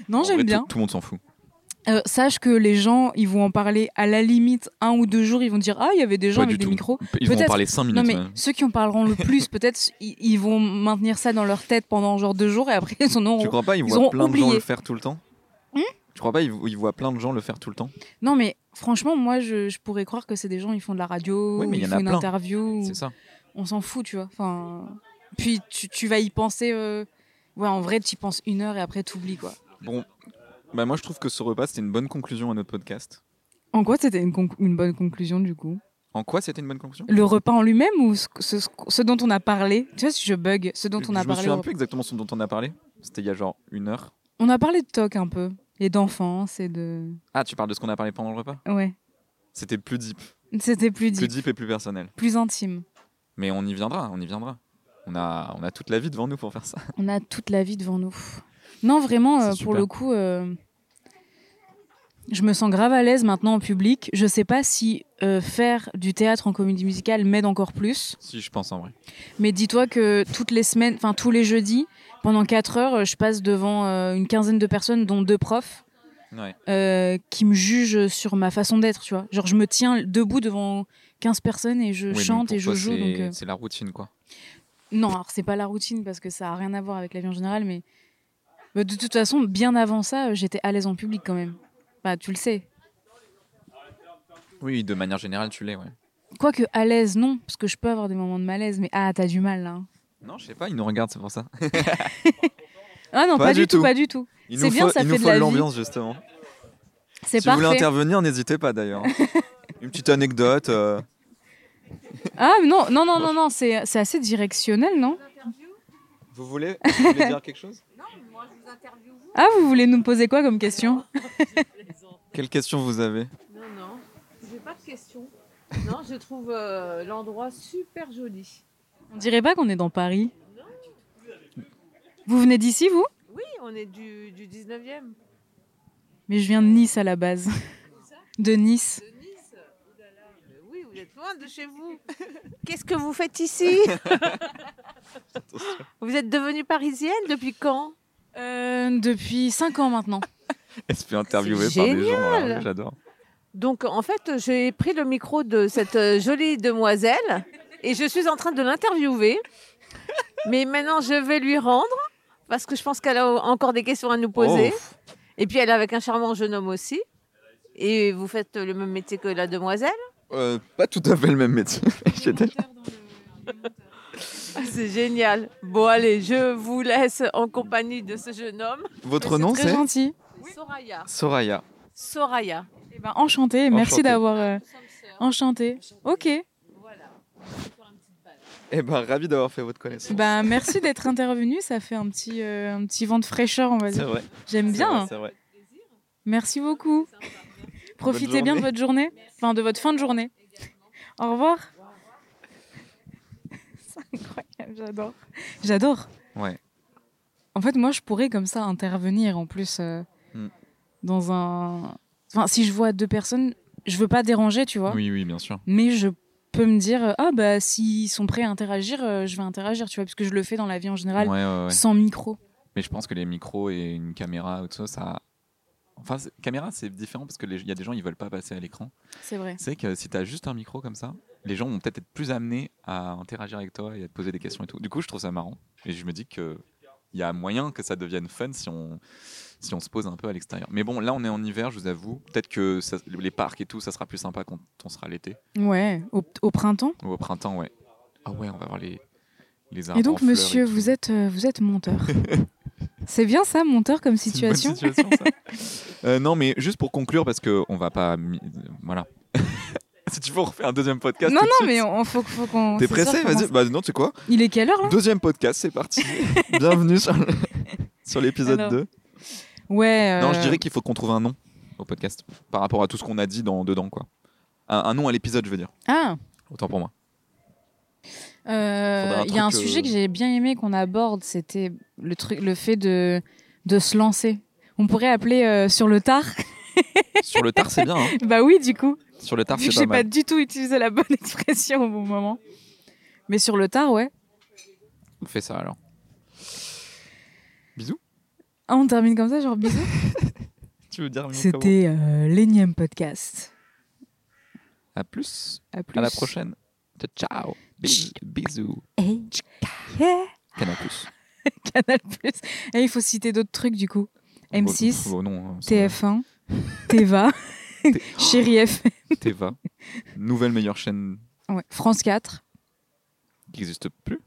Non, j'aime bien. Tout, tout le monde s'en fout. Euh, sache que les gens, ils vont en parler à la limite un ou deux jours. Ils vont dire ah, il y avait des gens Pas avec des tout. micros. Ils vont en parler 5 minutes. Non mais même. ceux qui en parleront le plus, [laughs] peut-être ils, vont maintenir ça dans leur tête pendant genre deux jours et après ils en auront. Tu crois pas ils ils voient plein de gens le faire tout le temps? Hmm? Tu crois pas ils, ils voient plein de gens le faire tout le temps? Non mais franchement, moi je, je pourrais croire que c'est des gens ils font de la radio, Oui, mais il y ils en a font une plein. interview. C'est ça. On s'en fout, tu vois. Enfin, puis tu, tu vas y penser. euh, Ouais, en vrai, tu y penses une heure et après t'oublies quoi. Bon, bah moi je trouve que ce repas c'était une bonne conclusion à notre podcast. En quoi c'était une, bonne conclusion du coup? En quoi c'était une bonne conclusion? Le repas en lui-même ou ce, ce- ce dont on a parlé? Tu vois, si je bug, ce dont on a Je me parlé. souviens au plus exactement ce dont on a parlé. C'était il y a genre une heure. On a parlé de toc un peu, et d'enfance et de. Ah, tu parles de ce qu'on a parlé pendant le repas? Ouais. C'était plus deep. C'était plus Plus deep, deep et plus personnel. plus intime. Mais on y viendra, on y viendra. On a, on a toute la vie devant nous pour faire ça. On a toute la vie devant nous. Non, vraiment, euh, pour le coup, euh, je me sens grave à l'aise maintenant en public. Je sais pas si euh, faire du théâtre en comédie musicale m'aide encore plus. Si, je pense en vrai. Mais dis-toi que toutes les semaines, enfin tous les jeudis, pendant 4 heures, euh, je passe devant euh, une quinzaine de personnes, dont deux profs, Ouais. euh, qui me jugent sur ma façon d'être, tu vois. Genre, je me tiens debout devant 15 personnes et je Oui, chante et je joue. c'est- euh, la routine, quoi. Non, alors c'est pas la routine parce que ça a rien à voir avec la vie en général, mais mais de toute façon, bien avant ça, j'étais à l'aise en public quand même. Bah, tu le sais. Oui, de manière générale, tu l'es, ouais. Quoique à l'aise, non, parce que je peux avoir des moments de malaise, mais ah, t'as du mal là. hein. Non, je sais pas, ils nous regardent, c'est pour ça. [laughs] Ah non, Pas pas, du tout, tout. pas du tout. Il C'est nous bien, faut, ça il fait nous de faut la vie. l'ambiance, justement. C'est Si vous voulez intervenir, n'hésitez pas d'ailleurs. [laughs] Une petite anecdote. euh, Ah non, non, non, non, non, c'est c'est assez directionnel, non Vous voulez, vous voulez dire quelque chose? Ah, vous voulez nous poser quoi comme question? Quelle question vous avez? Non, non, j'ai pas de questions. Non, je trouve euh, l'endroit super joli. On dirait pas qu'on est dans Paris. Vous venez d'ici, vous? Oui, on est du, du 19e. Mais je viens de Nice à la base. De Nice. De Nice. Oui, vous êtes loin de chez vous. [laughs] Qu'est-ce que vous faites ici? [laughs] Vous êtes devenue parisienne depuis quand? Euh, depuis 5 ans maintenant. Elle se fait interviewer par des gens. génial. J'adore. Donc, en fait, j'ai pris le micro de cette euh, jolie demoiselle et je suis en train de l'interviewer. Mais maintenant, je vais lui rendre parce que je pense qu'elle a encore des questions à nous poser. Oh, Et puis, elle est avec un charmant jeune homme aussi. Et vous faites le même métier que la demoiselle? Euh, pas tout à fait le même métier. Ah, C'est génial. Bon, allez, je vous laisse en compagnie de ce jeune homme. Votre C'est nom très c'est gentil. Soraya. Soraya. Soraya. Eh ben, enchanté. Merci d'avoir. euh, enchanté. Ok. Voilà. On va faire une petite balade. Eh ben, ravi d'avoir fait votre connaissance. Ben, merci d'être intervenu. Ça fait un petit, euh, un petit vent de fraîcheur, on va c'est dire. vrai. J'aime bien. C'est vrai. Merci beaucoup. Profitez bien de votre journée. Enfin, de votre fin de journée. Au revoir. C'est incroyable, j'adore. J'adore. Ouais. En fait, moi, je pourrais comme ça intervenir en plus euh, Hmm. dans un. Enfin, si je vois deux personnes, je veux pas déranger, tu vois. Oui, oui, bien sûr. Mais je peux me dire, euh, ah bah, s'ils sont prêts à interagir, euh, je vais interagir, tu vois, parce que je le fais dans la vie en général Ouais, ouais, ouais. sans micro. Mais je pense que les micros et une caméra ou tout ça, ça. Enfin, caméra, c'est différent parce qu'il y a des gens, ils veulent pas passer à l'écran. C'est vrai. C'est que si tu as juste un micro comme ça, les gens vont peut-être être plus amenés à interagir avec toi et à te poser des questions et tout. Du coup, je trouve ça marrant. Et je me dis que il y a moyen que ça devienne fun si on, si on se pose un peu à l'extérieur. Mais bon, là, on est en hiver, je vous avoue. Peut-être que ça- les parcs et tout, ça sera plus sympa quand on sera l'été. Ouais, au, au printemps. Ou au printemps, ouais. Ah ouais, on va voir les, les arbres. Et donc, en monsieur, vous êtes, euh, vous êtes monteur. [laughs] C'est bien ça, monteur comme C'est une bonne situation situation, ça. [laughs] Euh, non, mais juste pour conclure, parce que on va pas. Voilà. [laughs] si tu veux, on refait un deuxième podcast. Non, non, mais on faut, faut qu'on. T'es pressé qu'on Vas-y. Bah non, tu sais quoi Il est quelle heure là? Deuxième podcast, c'est parti. Bienvenue sur le- sur l'épisode Alors, 2. Ouais. Non, je euh, dirais qu'il faut qu'on trouve un nom au podcast par rapport à tout ce qu'on a dit dans, dedans, quoi. Un, un nom à l'épisode, je veux dire. Ah, Autant pour moi. euh, il y a un sujet euh, que j'ai bien aimé qu'on aborde, c'était le truc, le fait de de se lancer. On pourrait appeler euh, sur le tard. [laughs] Sur le tard, c'est bien. hein. bah oui, du coup. Sur le tard, c'est pas j'ai pas du tout utilisé la bonne [laughs] expression au bon moment. Mais sur le tard, ouais. On fait ça alors. Bisous. Ah, on termine comme ça, genre bisous. [laughs] Tu veux dire C'était euh, l'énième podcast. À plus. À plus. À la prochaine. Ciao. Bis- Bisous. Hey. Yeah. Canal plus. [laughs] Canal Plus. Et il faut citer d'autres trucs du coup. M6, Oh, non, ça va. TF1, Teva, [laughs] Chéri F, Teva. Nouvelle meilleure chaîne ouais, France 4, qui n'existe plus.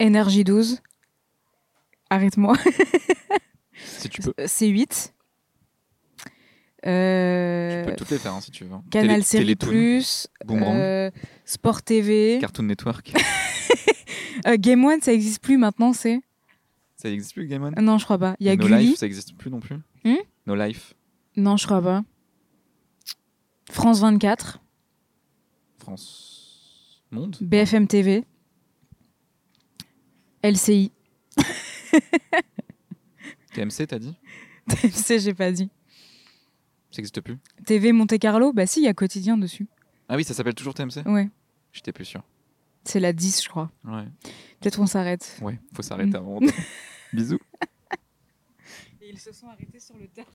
Énergie 12. Arrête-moi. Si tu peux. C8. Euh, Tu peux toutes les faire hein, si tu veux. Canal Série Plus, Boomerang. euh, Sport TV, Cartoon Network. [laughs] Euh, Game One, ça existe plus maintenant, c'est ça n'existe plus, Game On Non, je crois pas. Il y a No Gulli. Life, ça n'existe plus non plus. Hmm No Life, Non, je crois pas. France 24, France Monde. BFM TV, LCI. [laughs] TMC, t'as dit TMC, j'ai pas dit. Ça n'existe plus. TV Monte Carlo, bah si, il y a quotidien dessus. Ah oui, ça s'appelle toujours TMC Ouais, J'étais plus sûr. c'est la 10, je crois. Ouais, Peut-être on s'arrête. ouais, faut s'arrêter Hmm. avant. [laughs] Bisous. Et ils se sont arrêtés sur le terrain.